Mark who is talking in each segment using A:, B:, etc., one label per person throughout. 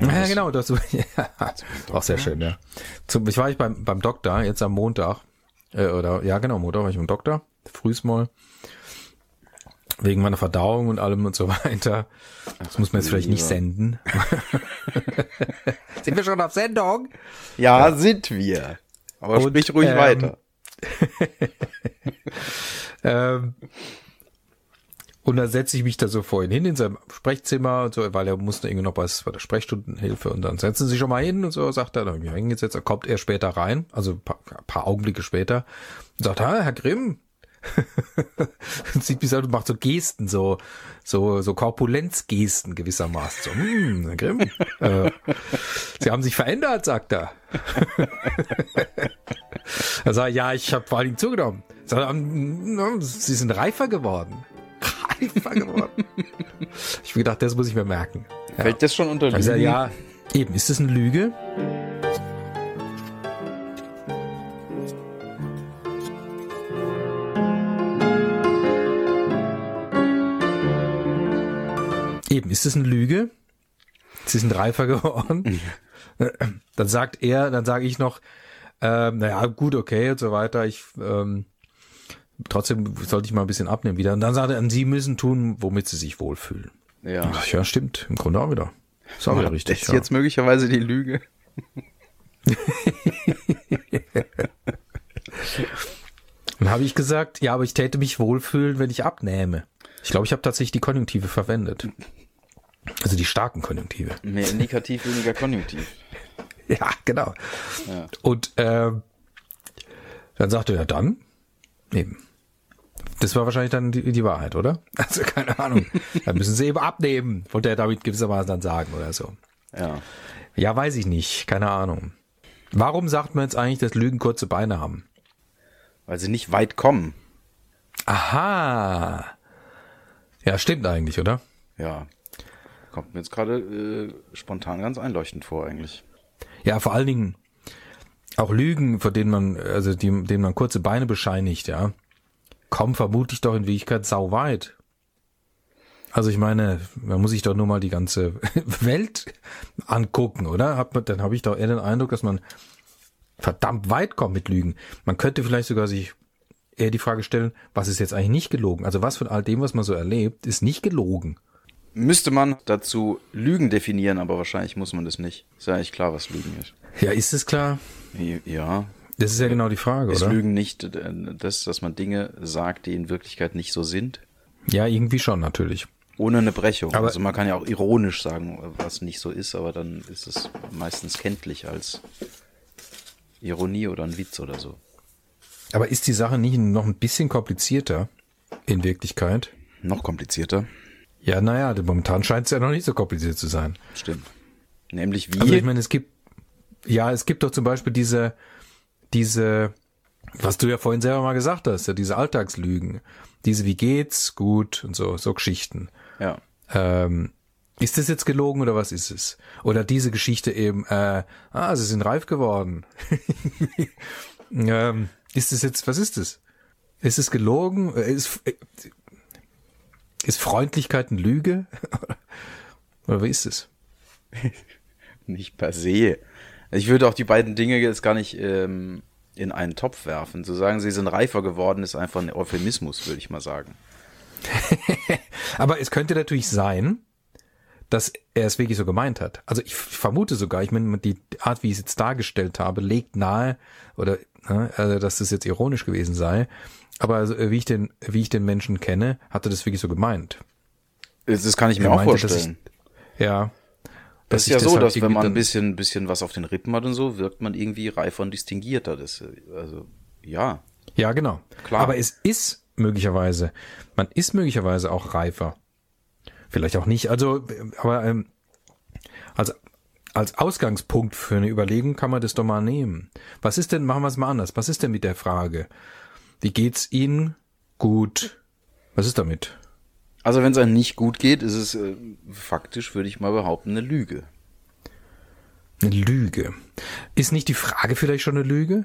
A: Ja, genau, das ja, auch sehr schön, ja. Zum, ich war ich beim, beim Doktor jetzt am Montag, äh, oder ja genau, Montag war ich beim Doktor, frühs mal, wegen meiner Verdauung und allem und so weiter. Das muss man jetzt vielleicht nicht senden. sind wir schon auf Sendung?
B: Ja, ja. sind wir. Aber und, sprich ruhig ähm, weiter.
A: ähm, und dann setze ich mich da so vorhin hin in seinem Sprechzimmer und so, weil er musste irgendwie noch was bei der Sprechstundenhilfe und dann setzen Sie sich schon mal hin und so, sagt er, dann bin ich hingesetzt, dann kommt er später rein, also ein paar, paar Augenblicke später und sagt, ah, Herr Grimm, sieht mich so, macht so Gesten, so, so, so Korpulenzgesten gewissermaßen. So, hm, Herr Grimm, äh, Sie haben sich verändert, sagt er. er sagt, ja, ich habe vor Dingen zugenommen. Sagt, Sie sind reifer geworden reifer geworden. ich habe gedacht, das muss ich mir merken.
B: Ja. Fällt das schon unter
A: Lügen? Also, ja, eben. Ist das eine Lüge? Eben, ist das eine Lüge? Sie sind reifer geworden. dann sagt er, dann sage ich noch, ähm, naja, gut, okay und so weiter. Ich ähm, trotzdem sollte ich mal ein bisschen abnehmen wieder. Und dann sagt er, Sie müssen tun, womit Sie sich wohlfühlen. Ja. Ach, ja, stimmt. Im Grunde auch wieder.
B: Ist auch wieder richtig. Das ist ja. jetzt möglicherweise die Lüge.
A: Dann habe ich gesagt, ja, aber ich täte mich wohlfühlen, wenn ich abnehme. Ich glaube, ich habe tatsächlich die Konjunktive verwendet. Also die starken Konjunktive.
B: Mehr indikativ, weniger konjunktiv.
A: ja, genau. Ja. Und äh, dann sagte er, ja dann, eben. Das war wahrscheinlich dann die, die Wahrheit, oder? Also keine Ahnung. dann müssen sie eben abnehmen, wollte er damit gewissermaßen dann sagen oder so.
B: Ja.
A: Ja, weiß ich nicht. Keine Ahnung. Warum sagt man jetzt eigentlich, dass Lügen kurze Beine haben?
B: Weil sie nicht weit kommen.
A: Aha. Ja, stimmt eigentlich, oder?
B: Ja. Kommt mir jetzt gerade äh, spontan ganz einleuchtend vor, eigentlich.
A: Ja, vor allen Dingen auch Lügen, vor denen man, also die, denen man kurze Beine bescheinigt, ja kommen vermutlich doch in Wirklichkeit sau weit. Also ich meine, man muss sich doch nur mal die ganze Welt angucken, oder? Hat man, dann habe ich doch eher den Eindruck, dass man verdammt weit kommt mit Lügen. Man könnte vielleicht sogar sich eher die Frage stellen, was ist jetzt eigentlich nicht gelogen? Also was von all dem, was man so erlebt, ist nicht gelogen?
B: Müsste man dazu Lügen definieren, aber wahrscheinlich muss man das nicht. Ist ja eigentlich klar, was Lügen ist.
A: Ja, ist es klar?
B: Ja,
A: das ist ja genau die Frage,
B: ist
A: oder?
B: Lügen nicht äh, das, dass man Dinge sagt, die in Wirklichkeit nicht so sind?
A: Ja, irgendwie schon, natürlich.
B: Ohne eine Brechung. Aber also man kann ja auch ironisch sagen, was nicht so ist, aber dann ist es meistens kenntlich als Ironie oder ein Witz oder so.
A: Aber ist die Sache nicht noch ein bisschen komplizierter in Wirklichkeit?
B: Noch komplizierter?
A: Ja, naja, momentan scheint es ja noch nicht so kompliziert zu sein.
B: Stimmt. Nämlich wie?
A: Also ich meine, es gibt, ja, es gibt doch zum Beispiel diese, diese, was du ja vorhin selber mal gesagt hast, ja, diese Alltagslügen, diese wie geht's, gut und so, so Geschichten.
B: Ja.
A: Ähm, ist das jetzt gelogen oder was ist es? Oder diese Geschichte eben, äh, ah, sie sind reif geworden. ähm, ist es jetzt, was ist es? Ist es gelogen? Äh, ist, äh, ist Freundlichkeit eine Lüge? oder wie ist es?
B: Nicht per se. Ich würde auch die beiden Dinge jetzt gar nicht ähm, in einen Topf werfen. Zu sagen, sie sind reifer geworden, ist einfach ein Euphemismus, würde ich mal sagen.
A: Aber es könnte natürlich sein, dass er es wirklich so gemeint hat. Also ich vermute sogar, ich meine, die Art, wie ich es jetzt dargestellt habe, legt nahe, oder ne, also, dass das jetzt ironisch gewesen sei. Aber also, wie ich den, wie ich den Menschen kenne, hat er das wirklich so gemeint.
B: Das kann ich mir er auch meinte, vorstellen.
A: Ich, ja.
B: Das ist ja so, dass wenn man ein bisschen, bisschen was auf den Rippen hat und so, wirkt man irgendwie reifer und distinguierter. Das, also, ja.
A: Ja, genau. Klar. Aber es ist möglicherweise, man ist möglicherweise auch reifer. Vielleicht auch nicht. Also, aber ähm, als, als Ausgangspunkt für eine Überlegung kann man das doch mal nehmen. Was ist denn, machen wir es mal anders. Was ist denn mit der Frage? Wie geht's Ihnen? Gut. Was ist damit?
B: Also wenn es einem nicht gut geht, ist es äh, faktisch, würde ich mal behaupten, eine Lüge.
A: Eine Lüge. Ist nicht die Frage vielleicht schon eine Lüge?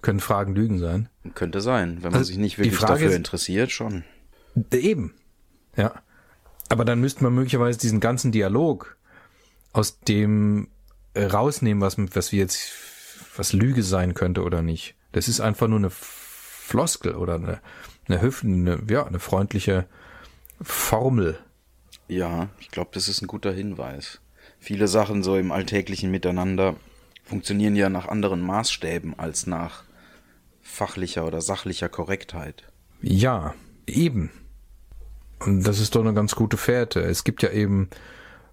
A: Können Fragen Lügen sein?
B: Könnte sein, wenn man also sich nicht wirklich dafür ist, interessiert, schon.
A: Eben. Ja. Aber dann müsste man möglicherweise diesen ganzen Dialog aus dem rausnehmen, was, was wir jetzt, was Lüge sein könnte oder nicht. Das ist einfach nur eine Floskel oder eine, eine Hüfte, eine, ja, eine freundliche Formel.
B: Ja, ich glaube, das ist ein guter Hinweis. Viele Sachen so im alltäglichen Miteinander funktionieren ja nach anderen Maßstäben als nach fachlicher oder sachlicher Korrektheit.
A: Ja, eben. Und das ist doch eine ganz gute Fährte. Es gibt ja eben,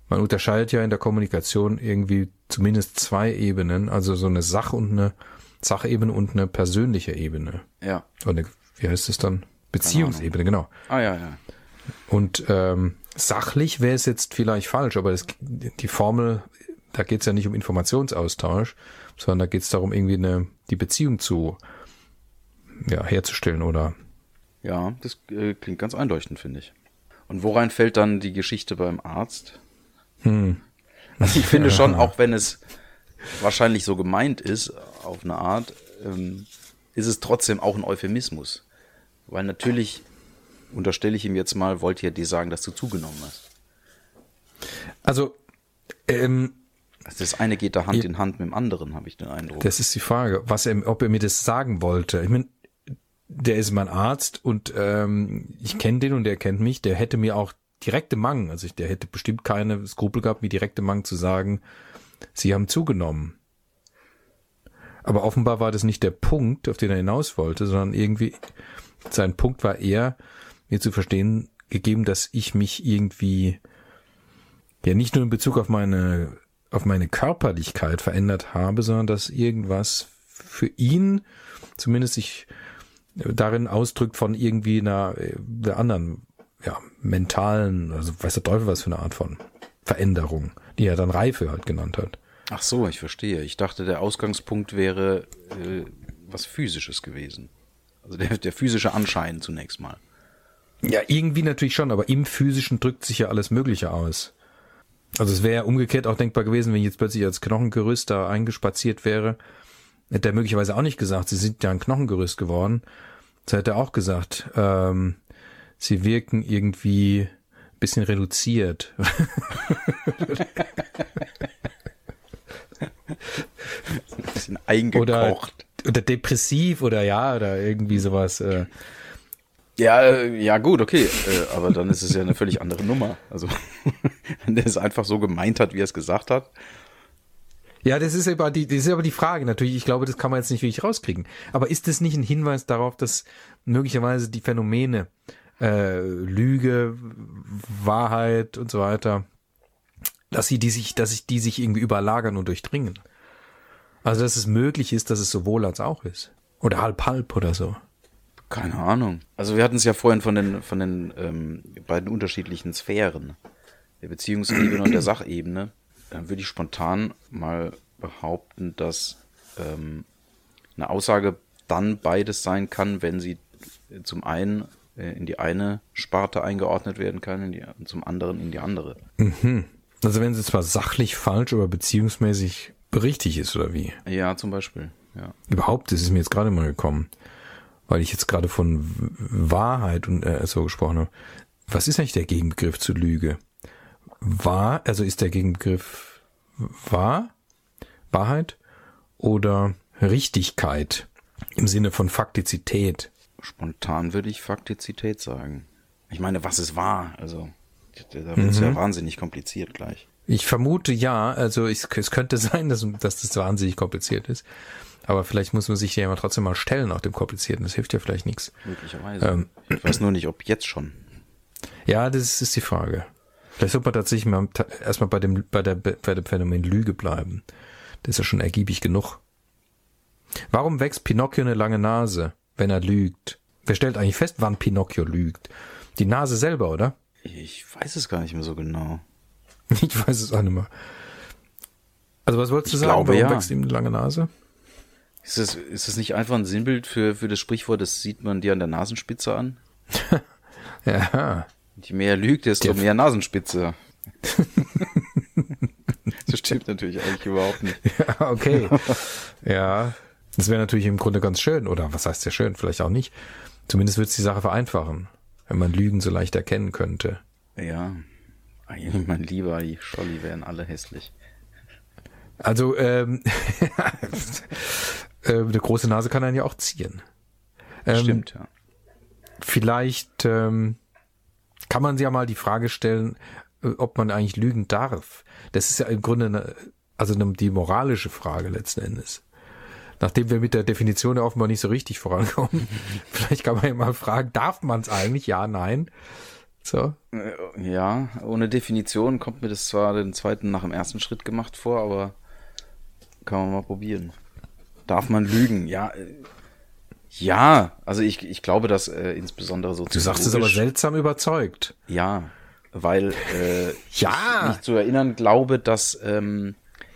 A: man unterscheidet ja in der Kommunikation irgendwie zumindest zwei Ebenen, also so eine Sach- und eine Sachebene und eine persönliche Ebene.
B: Ja.
A: Oder wie heißt es dann? Beziehungsebene, genau.
B: Ah ja, ja.
A: Und ähm, sachlich wäre es jetzt vielleicht falsch, aber das, die Formel, da geht es ja nicht um Informationsaustausch, sondern da geht es darum, irgendwie eine, die Beziehung zu ja, herzustellen oder.
B: Ja, das äh, klingt ganz einleuchtend, finde ich. Und worein fällt dann die Geschichte beim Arzt?
A: Hm.
B: Also ich finde schon, auch wenn es wahrscheinlich so gemeint ist, auf eine Art, ähm, ist es trotzdem auch ein Euphemismus. Weil natürlich, unterstelle ich ihm jetzt mal, wollte ja dir sagen, dass du zugenommen hast.
A: Also, ähm,
B: das eine geht da Hand in Hand mit dem anderen, habe ich den Eindruck.
A: Das ist die Frage, was er, ob er mir das sagen wollte. Ich meine, der ist mein Arzt und ähm, ich kenne den und der kennt mich. Der hätte mir auch direkte Mang, also ich, der hätte bestimmt keine Skrupel gehabt, mir direkte Mang zu sagen, sie haben zugenommen. Aber offenbar war das nicht der Punkt, auf den er hinaus wollte, sondern irgendwie sein Punkt war eher, mir zu verstehen gegeben, dass ich mich irgendwie ja nicht nur in Bezug auf meine auf meine Körperlichkeit verändert habe, sondern dass irgendwas für ihn zumindest sich darin ausdrückt von irgendwie einer, einer anderen ja, mentalen, also weiß der Teufel was für eine Art von Veränderung, die er dann Reife halt genannt hat.
B: Ach so, ich verstehe. Ich dachte, der Ausgangspunkt wäre äh, was Physisches gewesen. Also der, der physische Anschein zunächst mal.
A: Ja, irgendwie natürlich schon, aber im Physischen drückt sich ja alles Mögliche aus. Also es wäre ja umgekehrt auch denkbar gewesen, wenn ich jetzt plötzlich als Knochengerüst da eingespaziert wäre, hätte er möglicherweise auch nicht gesagt, sie sind ja ein Knochengerüst geworden. Das hätte er auch gesagt, ähm, sie wirken irgendwie ein bisschen reduziert.
B: ein bisschen eingekocht.
A: Oder, oder depressiv oder ja, oder irgendwie sowas. Äh.
B: Ja, äh, ja gut, okay, äh, aber dann ist es ja eine völlig andere Nummer. Also wenn der es einfach so gemeint hat, wie er es gesagt hat.
A: Ja, das ist aber die, das ist aber die Frage natürlich. Ich glaube, das kann man jetzt nicht wirklich rauskriegen. Aber ist das nicht ein Hinweis darauf, dass möglicherweise die Phänomene äh, Lüge, Wahrheit und so weiter, dass sie die sich, dass sich die sich irgendwie überlagern und durchdringen? Also dass es möglich ist, dass es sowohl als auch ist oder halb halb oder so.
B: Keine Ahnung. Also wir hatten es ja vorhin von den von den ähm, beiden unterschiedlichen Sphären, der Beziehungsebene und der Sachebene. Dann würde ich spontan mal behaupten, dass ähm, eine Aussage dann beides sein kann, wenn sie zum einen äh, in die eine Sparte eingeordnet werden kann die, und zum anderen in die andere.
A: Mhm. Also wenn sie zwar sachlich falsch, aber beziehungsmäßig richtig ist, oder wie?
B: Ja, zum Beispiel. Ja.
A: Überhaupt ist es mir jetzt gerade mal gekommen, weil ich jetzt gerade von Wahrheit und äh, so gesprochen habe. Was ist eigentlich der Gegenbegriff zu Lüge? Wahr, also ist der Gegenbegriff wahr, Wahrheit oder Richtigkeit im Sinne von Faktizität?
B: Spontan würde ich Faktizität sagen. Ich meine, was ist wahr? Also, da wird es mhm. ja wahnsinnig kompliziert gleich.
A: Ich vermute ja, also ich, es könnte sein, dass, dass das wahnsinnig kompliziert ist. Aber vielleicht muss man sich ja immer trotzdem mal stellen auf dem Komplizierten. Das hilft ja vielleicht nichts.
B: Möglicherweise. Ähm, ich weiß nur nicht, ob jetzt schon.
A: Ja, das ist die Frage. Vielleicht sollte man tatsächlich mal erstmal bei dem, bei der, bei dem Phänomen Lüge bleiben. Das ist ja schon ergiebig genug. Warum wächst Pinocchio eine lange Nase, wenn er lügt? Wer stellt eigentlich fest, wann Pinocchio lügt? Die Nase selber, oder?
B: Ich weiß es gar nicht mehr so genau.
A: Ich weiß es auch nicht mehr. Also was wolltest du
B: ich
A: sagen?
B: Glaube,
A: Warum
B: ja.
A: wächst ihm eine lange Nase?
B: Ist das, ist das nicht einfach ein Sinnbild für, für das Sprichwort, das sieht man dir an der Nasenspitze an?
A: ja.
B: Je mehr lügt, desto mehr Nasenspitze. das stimmt natürlich eigentlich überhaupt nicht.
A: Ja, okay. ja. Das wäre natürlich im Grunde ganz schön, oder was heißt ja schön, vielleicht auch nicht. Zumindest würde es die Sache vereinfachen, wenn man Lügen so leicht erkennen könnte.
B: Ja. Mein lieber, die Scholli wären alle hässlich.
A: Also, ähm, äh, eine große Nase kann einen ja auch ziehen. Ähm,
B: Stimmt, ja.
A: Vielleicht ähm, kann man sich ja mal die Frage stellen, äh, ob man eigentlich lügen darf. Das ist ja im Grunde eine, also eine, die moralische Frage letzten Endes. Nachdem wir mit der Definition ja offenbar nicht so richtig vorankommen, vielleicht kann man ja mal fragen, darf man es eigentlich? Ja, nein. So.
B: Äh, Ja, ohne Definition kommt mir das zwar den zweiten nach dem ersten Schritt gemacht vor, aber kann man mal probieren. Darf man lügen? Ja, äh, ja. Also ich, ich glaube, dass äh, insbesondere so
A: Du sagst es aber seltsam überzeugt.
B: Ja, weil äh,
A: Ja.
B: ich mich zu erinnern glaube, dass ähm,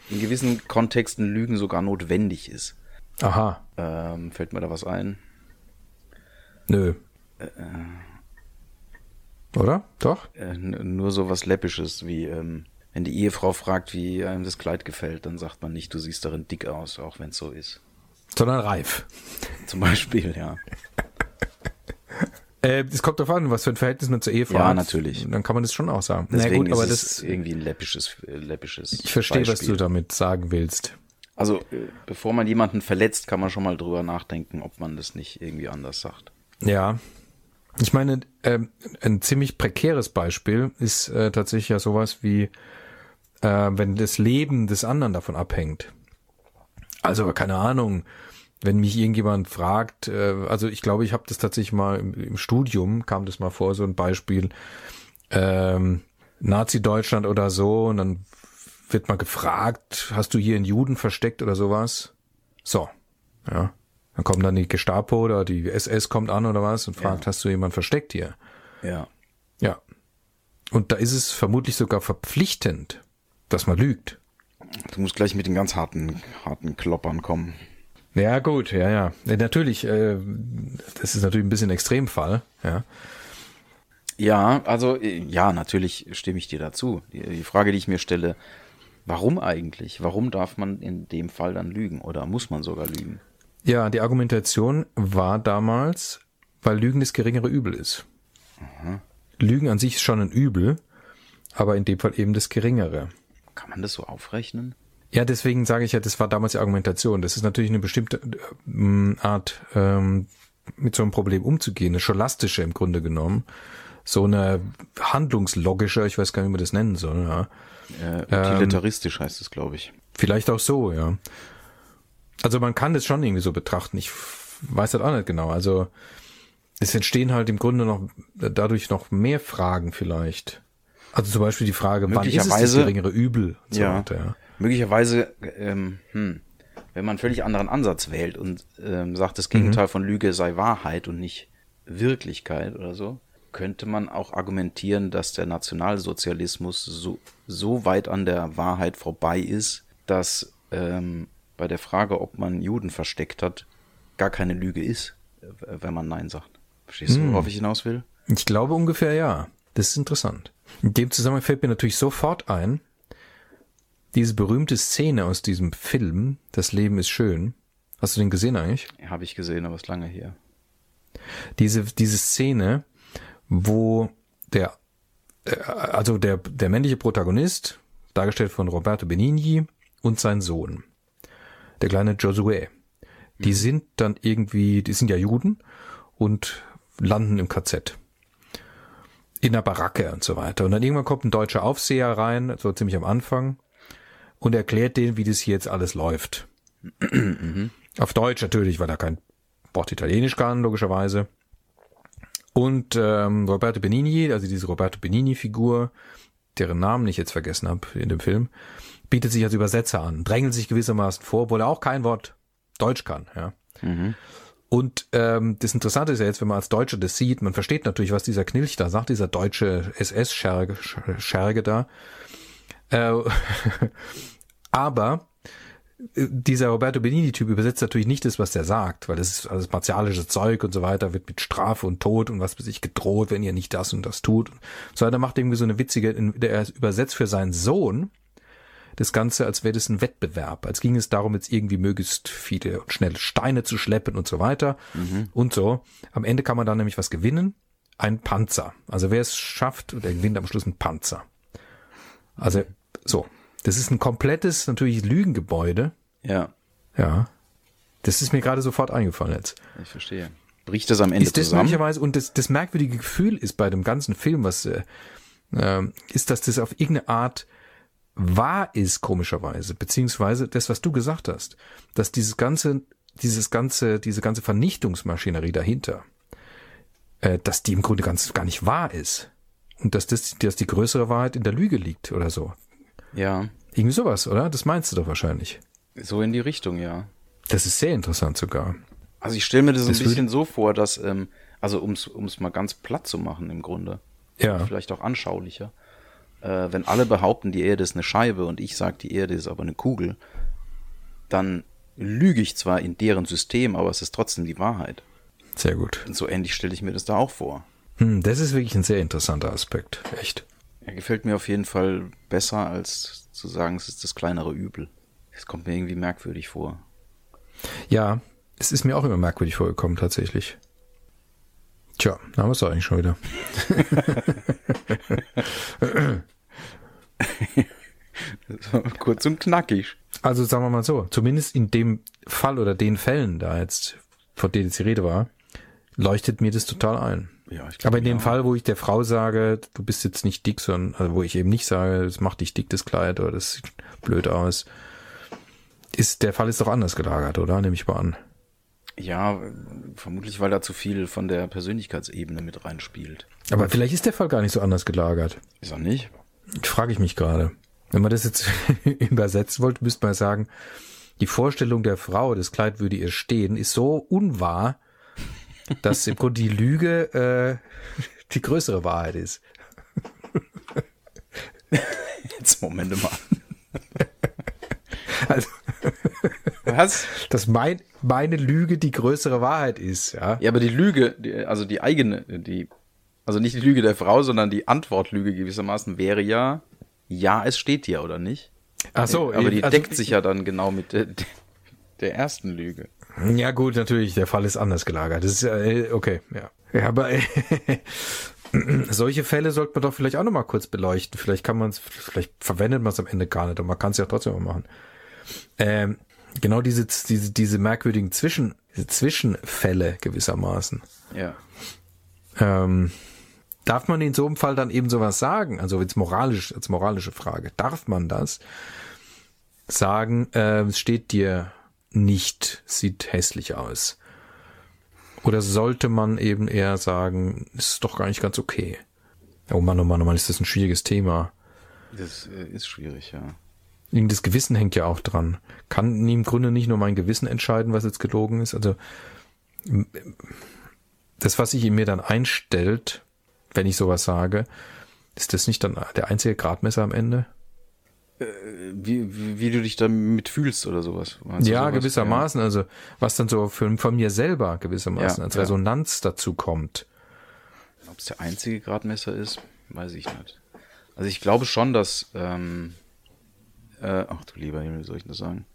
B: in gewissen Kontexten Lügen sogar notwendig ist.
A: Aha.
B: Ähm, fällt mir da was ein?
A: Nö. Oder? Doch?
B: Äh, nur so was Läppisches, wie ähm, wenn die Ehefrau fragt, wie einem das Kleid gefällt, dann sagt man nicht, du siehst darin dick aus, auch wenn es so ist.
A: Sondern reif.
B: Zum Beispiel, ja.
A: Äh, es kommt darauf an, was für ein Verhältnis man zur Ehefrau
B: Ja,
A: hat.
B: natürlich.
A: Dann kann man das schon auch sagen.
B: Deswegen
A: Na gut, aber
B: ist
A: das,
B: es irgendwie ein läppisches, äh, läppisches
A: ich verstehe, was
B: Beispiel.
A: du damit sagen willst.
B: Also, äh, bevor man jemanden verletzt, kann man schon mal drüber nachdenken, ob man das nicht irgendwie anders sagt.
A: Ja. Ich meine, ähm, ein ziemlich prekäres Beispiel ist äh, tatsächlich ja sowas wie, äh, wenn das Leben des anderen davon abhängt. Also, keine Ahnung, wenn mich irgendjemand fragt, äh, also ich glaube, ich habe das tatsächlich mal im, im Studium, kam das mal vor, so ein Beispiel, ähm, Nazi-Deutschland oder so, und dann wird mal gefragt, hast du hier einen Juden versteckt oder sowas? So, ja. Dann kommt dann die Gestapo oder die SS kommt an oder was und fragt,
B: Ja.
A: hast du jemanden versteckt hier?
B: Ja.
A: Ja. Und da ist es vermutlich sogar verpflichtend, dass man lügt.
B: Du musst gleich mit den ganz harten, harten Kloppern kommen.
A: Ja, gut, ja, ja. natürlich, äh, das ist natürlich ein bisschen Extremfall, ja.
B: Ja, also, äh, ja, natürlich stimme ich dir dazu. Die, die Frage, die ich mir stelle, warum eigentlich? Warum darf man in dem Fall dann lügen? Oder muss man sogar lügen?
A: Ja, die Argumentation war damals, weil Lügen das geringere Übel ist. Lügen an sich ist schon ein Übel, aber in dem Fall eben das geringere.
B: Kann man das so aufrechnen?
A: Ja, deswegen sage ich ja, das war damals die Argumentation. Das ist natürlich eine bestimmte ähm, Art, ähm, mit so einem Problem umzugehen, eine scholastische im Grunde genommen. So eine handlungslogische, ich weiß gar nicht, wie man das nennen soll, ja.
B: Äh, utilitaristisch heißt es, glaube ich.
A: Vielleicht auch so, ja. Also man kann das schon irgendwie so betrachten. Ich weiß das auch nicht genau. Also es entstehen halt im Grunde noch dadurch noch mehr Fragen vielleicht. Also zum Beispiel die Frage, wann ist es das
B: Möglicherweise-
A: geringere Übel? So
B: Ja.
A: weiter, ja.
B: Möglicherweise, ähm, hm, wenn man einen völlig anderen Ansatz wählt und ähm, sagt, das Gegenteil von Lüge sei Wahrheit und nicht Wirklichkeit oder so, könnte man auch argumentieren, dass der Nationalsozialismus so, so weit an der Wahrheit vorbei ist, dass ähm, bei der Frage, ob man Juden versteckt hat, gar keine Lüge ist, wenn man Nein sagt. Verstehst du, worauf ich hinaus will?
A: Ich glaube ungefähr ja. Das ist interessant. In dem Zusammenhang fällt mir natürlich sofort ein, diese berühmte Szene aus diesem Film, Das Leben ist schön. Hast du den gesehen eigentlich?
B: Habe ich gesehen, aber ist lange her.
A: Diese, diese Szene, wo der, äh, also der, der männliche Protagonist, dargestellt von Roberto Benigni und sein Sohn, der kleine Josué, die sind dann irgendwie, die sind ja Juden und landen im KZ. In der Baracke und so weiter. Und dann irgendwann kommt ein deutscher Aufseher rein, so ziemlich am Anfang, und erklärt denen, wie das hier jetzt alles läuft. Auf Deutsch natürlich, weil er kein Wort Italienisch kann, logischerweise. Und ähm, Roberto Benigni, also diese Roberto Benigni-Figur, deren Namen ich jetzt vergessen habe in dem Film, bietet sich als Übersetzer an, drängelt sich gewissermaßen vor, obwohl er auch kein Wort Deutsch kann. Ja. Und ähm, das Interessante ist ja jetzt, wenn man als Deutscher das sieht, man versteht natürlich, was dieser Knilch da sagt, dieser deutsche SS-Scherge Scherge da. Äh, aber äh, dieser Roberto Benini-Typ übersetzt natürlich nicht das, was der sagt, weil das ist alles martialisches Zeug und so weiter, wird mit Strafe und Tod und was weiß ich gedroht, wenn ihr nicht das und das tut. So, der macht irgendwie so eine witzige, der übersetzt für seinen Sohn das Ganze, als wäre das ein Wettbewerb, als ging es darum, jetzt irgendwie möglichst viele und schnell Steine zu schleppen und so weiter und so. Am Ende kann man dann nämlich was gewinnen, ein Panzer. Also wer es schafft, der gewinnt am Schluss einen Panzer. Also, so. Das ist ein komplettes, natürlich Lügengebäude.
B: Ja,
A: Ja. Das ist mir gerade sofort eingefallen jetzt.
B: ich verstehe. Bricht das am Ende
A: ist das
B: zusammen?
A: möglicherweise, und das, das merkwürdige Gefühl ist bei dem ganzen Film, was äh, äh, ist, dass das auf irgendeine Art wahr ist, komischerweise, beziehungsweise das, was du gesagt hast, dass dieses ganze, dieses ganze, diese ganze Vernichtungsmaschinerie dahinter, äh, dass die im Grunde ganz gar nicht wahr ist. Und dass das, dass die größere Wahrheit in der Lüge liegt oder so.
B: Ja,
A: Irgendwie sowas, oder? Das meinst du doch wahrscheinlich.
B: so in die Richtung, ja.
A: Das ist sehr interessant sogar.
B: Also ich stelle mir das,
A: Das
B: ein bisschen so vor, dass, ähm, also um es mal ganz platt zu machen im Grunde,
A: Ja.
B: vielleicht auch anschaulicher, äh, wenn alle behaupten, die Erde ist eine Scheibe und ich sage, die Erde ist aber eine Kugel, dann lüge ich zwar in deren System, aber es ist trotzdem die Wahrheit.
A: Sehr gut.
B: Und so ähnlich stelle ich mir das da auch vor.
A: Hm, das ist wirklich ein sehr interessanter Aspekt. Echt.
B: Er gefällt mir auf jeden Fall besser, als zu sagen, es ist das kleinere Übel. Es kommt mir irgendwie merkwürdig vor.
A: Ja, es ist mir auch immer merkwürdig vorgekommen, tatsächlich. Tja, da haben wir es doch eigentlich schon wieder.
B: Kurz und knackig.
A: Also sagen wir mal so, zumindest in dem Fall oder den Fällen da jetzt, von denen jetzt die Rede war, leuchtet mir das total ein.
B: Ja, ich
A: Aber in dem
B: ja.
A: Fall, wo ich der Frau sage, du bist jetzt nicht dick, sondern also wo ich eben nicht sage, es macht dich dick, das Kleid, oder das sieht blöd aus, ist der Fall ist doch anders gelagert, oder? Nehme ich mal an.
B: Ja, vermutlich, weil da zu viel von der Persönlichkeitsebene mit reinspielt.
A: Aber vielleicht ist der Fall gar nicht so anders gelagert.
B: Ist er nicht?
A: Frage ich mich gerade. Wenn man das jetzt übersetzen wollte, müsste man sagen, die Vorstellung der Frau, das Kleid würde ihr stehen, ist so unwahr, dass im Grunde die Lüge äh, die größere Wahrheit ist.
B: Jetzt Moment mal.
A: Also,
B: Was?
A: dass mein, meine Lüge die größere Wahrheit ist, ja.
B: Ja, aber die Lüge, die, also die eigene, die, also nicht die Lüge der Frau, sondern die Antwortlüge gewissermaßen wäre ja, ja, es steht dir, oder nicht?
A: Ach so,
B: aber die
A: also-
B: deckt sich ja dann genau mit der, der ersten Lüge.
A: Ja gut, natürlich, der Fall ist anders gelagert. Das ist ja, äh, okay, ja. Ja, aber solche Fälle sollte man doch vielleicht auch nochmal kurz beleuchten. Vielleicht kann man es, vielleicht verwendet man es am Ende gar nicht, aber man kann es ja trotzdem mal machen. Ähm, genau diese, diese, diese merkwürdigen Zwischen, diese Zwischenfälle gewissermaßen.
B: Ja.
A: Ähm, darf man in so einem Fall dann eben sowas sagen? Also jetzt moralisch, als moralische Frage. Darf man das sagen, äh, es steht dir nicht, sieht hässlich aus? Oder sollte man eben eher sagen, ist doch gar nicht ganz okay? Oh Mann, oh Mann, oh Mann, ist das ein schwieriges Thema.
B: Das äh, ist schwierig, ja.
A: Das Gewissen hängt ja auch dran. Kann im Grunde nicht nur mein Gewissen entscheiden, was jetzt gelogen ist? Also das, was sich in mir dann einstellt, wenn ich sowas sage, ist das nicht dann der einzige Gradmesser am Ende?
B: Wie, wie, wie du dich damit fühlst oder sowas. Meinst
A: ja,
B: sowas?
A: gewissermaßen. Also was dann so für, von mir selber gewissermaßen
B: Ja,
A: als
B: ja.
A: Resonanz dazu kommt.
B: Ja. Ob es der einzige Gradmesser ist, weiß ich nicht. Also ich glaube schon, dass, ähm, äh, ach du lieber Himmel, wie soll ich das sagen?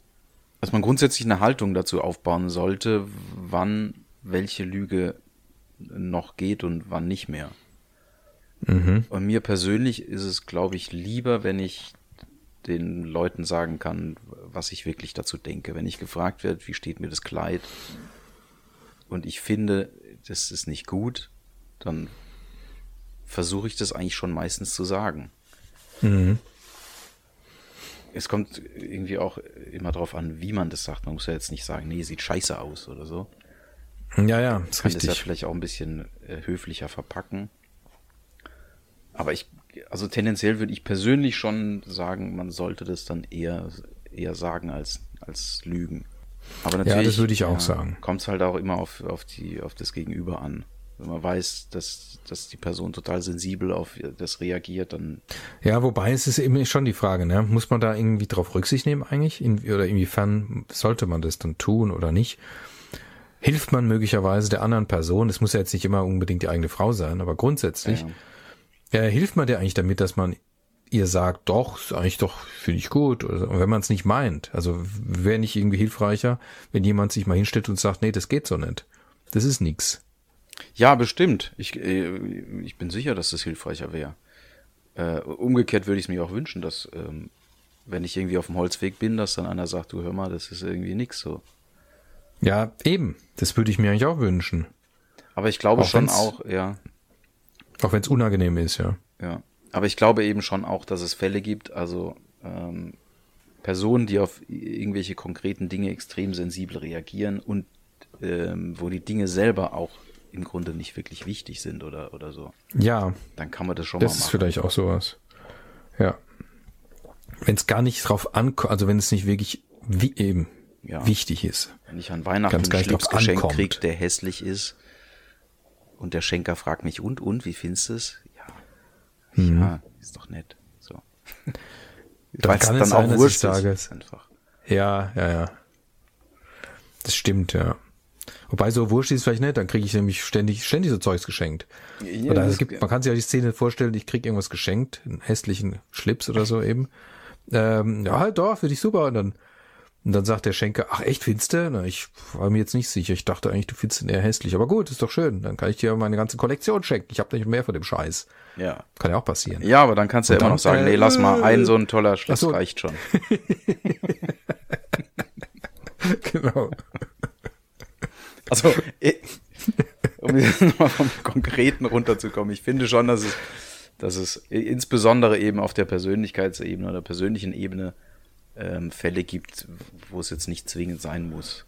B: Dass man grundsätzlich eine Haltung dazu aufbauen sollte, wann welche Lüge noch geht und wann nicht mehr.
A: Mhm.
B: Und mir persönlich ist es, glaube ich, lieber, wenn ich den Leuten sagen kann, was ich wirklich dazu denke. Wenn ich gefragt werde, wie steht mir das Kleid und ich finde, das ist nicht gut, dann versuche ich das eigentlich schon meistens zu sagen.
A: Mhm.
B: Es kommt irgendwie auch immer darauf an, wie man das sagt. Man muss ja jetzt nicht sagen, nee, sieht scheiße aus oder so.
A: Ja, ja, ist
B: kann das ja
A: richtig.
B: vielleicht auch ein bisschen äh, höflicher verpacken. Aber ich, also tendenziell würde ich persönlich schon sagen, man sollte das dann eher, eher sagen als, als lügen. Aber natürlich.
A: das würde ich auch sagen.
B: Kommt es halt auch immer auf, auf die, auf das Gegenüber an. Wenn man weiß, dass, dass die Person total sensibel auf das reagiert, dann
A: Ja, wobei es ist eben schon die Frage, ne? Muss man da irgendwie drauf Rücksicht nehmen eigentlich? In, oder inwiefern sollte man das dann tun oder nicht? Hilft man möglicherweise der anderen Person? Es muss ja jetzt nicht immer unbedingt die eigene Frau sein, aber grundsätzlich
B: ja,
A: ja, hilft man der eigentlich damit, dass man ihr sagt, doch, ist eigentlich doch, finde ich gut. Oder so. Und wenn man es nicht meint, also wäre nicht irgendwie hilfreicher, wenn jemand sich mal hinstellt und sagt, nee, das geht so nicht. Das ist nix.
B: Ja, bestimmt. Ich, äh, ich bin sicher, dass das hilfreicher wäre. Äh, umgekehrt würde ich es mir auch wünschen, dass, ähm, wenn ich irgendwie auf dem Holzweg bin, dass dann einer sagt, du hör mal, das ist irgendwie nix so.
A: Ja, eben. Das würde ich mir eigentlich auch wünschen.
B: Aber ich glaube
A: Auch
B: schon auch, ja,
A: Auch wenn es unangenehm ist, ja.
B: ja. Aber ich glaube eben schon auch, dass es Fälle gibt, also ähm, Personen, die auf irgendwelche konkreten Dinge extrem sensibel reagieren und ähm, wo die Dinge selber auch im Grunde nicht wirklich wichtig sind oder, oder so.
A: Ja,
B: Dann kann man das schon
A: das
B: mal
A: ist
B: machen.
A: vielleicht auch sowas. Ja. Wenn es gar nicht drauf ankommt, also wenn es nicht wirklich wie eben
B: Ja.
A: wichtig ist.
B: Wenn ich an Weihnachten ein
A: gar nicht
B: Schlips
A: drauf
B: geschenkt
A: ankommt.
B: krieg, der hässlich ist und der Schenker fragt mich, und, und, wie findest du es? Ja. Ja, ist doch nett. So.
A: Mhm. Dann
B: Weil's
A: kann es sein, dass ich
B: wurscht ist, einfach.
A: Ja, ja, ja. Das stimmt, ja. Wobei so wurscht ist vielleicht nicht, dann kriege ich nämlich ständig, ständig so Zeugs geschenkt.
B: Ja,
A: oder es gibt, man kann sich ja die Szene vorstellen, ich krieg irgendwas geschenkt, einen hässlichen Schlips oder so eben. Ähm, ja, halt doch, finde ich super. Und dann, und dann sagt der Schenker, ach echt, findest du? Na, ich war mir jetzt nicht sicher. Ich dachte eigentlich, du findest ihn eher hässlich. Aber gut, ist doch schön. Dann kann ich dir meine ganze Kollektion schenken. Ich habe nicht mehr von dem Scheiß.
B: Ja.
A: Kann ja auch passieren.
B: Ja, aber dann kannst du ja immer noch sagen,
A: äh,
B: nee, lass mal, ein so ein toller Schlips
A: so.
B: reicht schon.
A: genau.
B: Also, eh, um jetzt nochmal vom Konkreten runterzukommen, ich finde schon, dass es, dass es insbesondere eben auf der Persönlichkeitsebene oder persönlichen Ebene ähm, Fälle gibt, wo es jetzt nicht zwingend sein muss.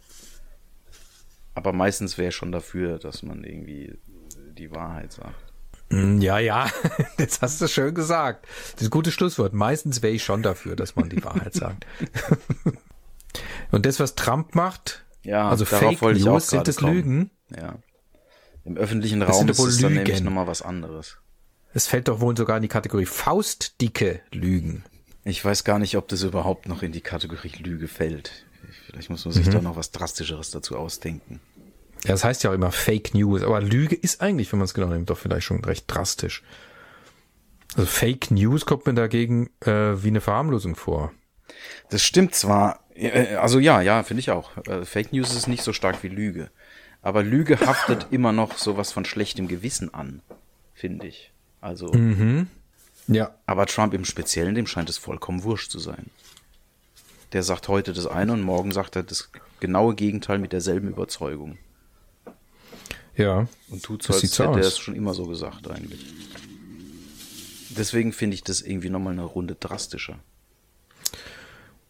B: Aber meistens wäre ich schon dafür, dass man irgendwie die Wahrheit sagt.
A: Mm, Ja, ja, das hast du schön gesagt. Das ist ein gutes Schlusswort. Meistens wäre ich schon dafür, dass man die Wahrheit sagt. Und das, was Trump macht,
B: Ja,
A: also Fake News, sind das
B: kommen.
A: Lügen?
B: Ja. Im öffentlichen Raum
A: sind
B: ist es dann nämlich nochmal was anderes.
A: Es fällt doch wohl sogar in die Kategorie faustdicke Lügen.
B: Ich weiß gar nicht, ob das überhaupt noch in die Kategorie Lüge fällt. Vielleicht muss man sich
A: Mhm.
B: da noch was Drastischeres dazu ausdenken.
A: Ja, das heißt ja auch immer Fake News, aber Lüge ist eigentlich, wenn man es genau nimmt, doch vielleicht schon recht drastisch. Also Fake News kommt mir dagegen äh, wie eine Verharmlosung vor.
B: Das stimmt zwar, äh, also ja, ja, finde ich auch. Äh, Fake News ist nicht so stark wie Lüge. Aber Lüge haftet immer noch sowas von schlechtem Gewissen an, finde ich. Also,
A: Mhm. Ja.
B: aber Trump im Speziellen, dem scheint es vollkommen wurscht zu sein. Der sagt heute das eine und morgen sagt er das genaue Gegenteil mit derselben Überzeugung.
A: Ja.
B: Und tut so, als hätte er es schon immer so gesagt eigentlich. Deswegen finde ich das irgendwie nochmal eine Runde drastischer.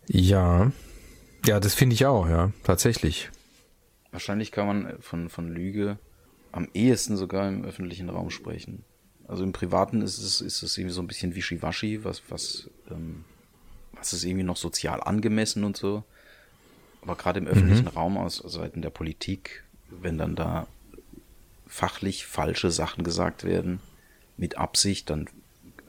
A: Ja. Ja, das finde ich auch, ja, tatsächlich.
B: Wahrscheinlich kann man von, von Lüge am ehesten sogar im öffentlichen Raum sprechen. Also im Privaten ist es, ist es irgendwie so ein bisschen wischiwaschi, was, was, ähm, was ist irgendwie noch sozial angemessen und so. Aber gerade im öffentlichen Raum aus Seiten der Politik, wenn dann da fachlich falsche Sachen gesagt werden, mit Absicht, dann,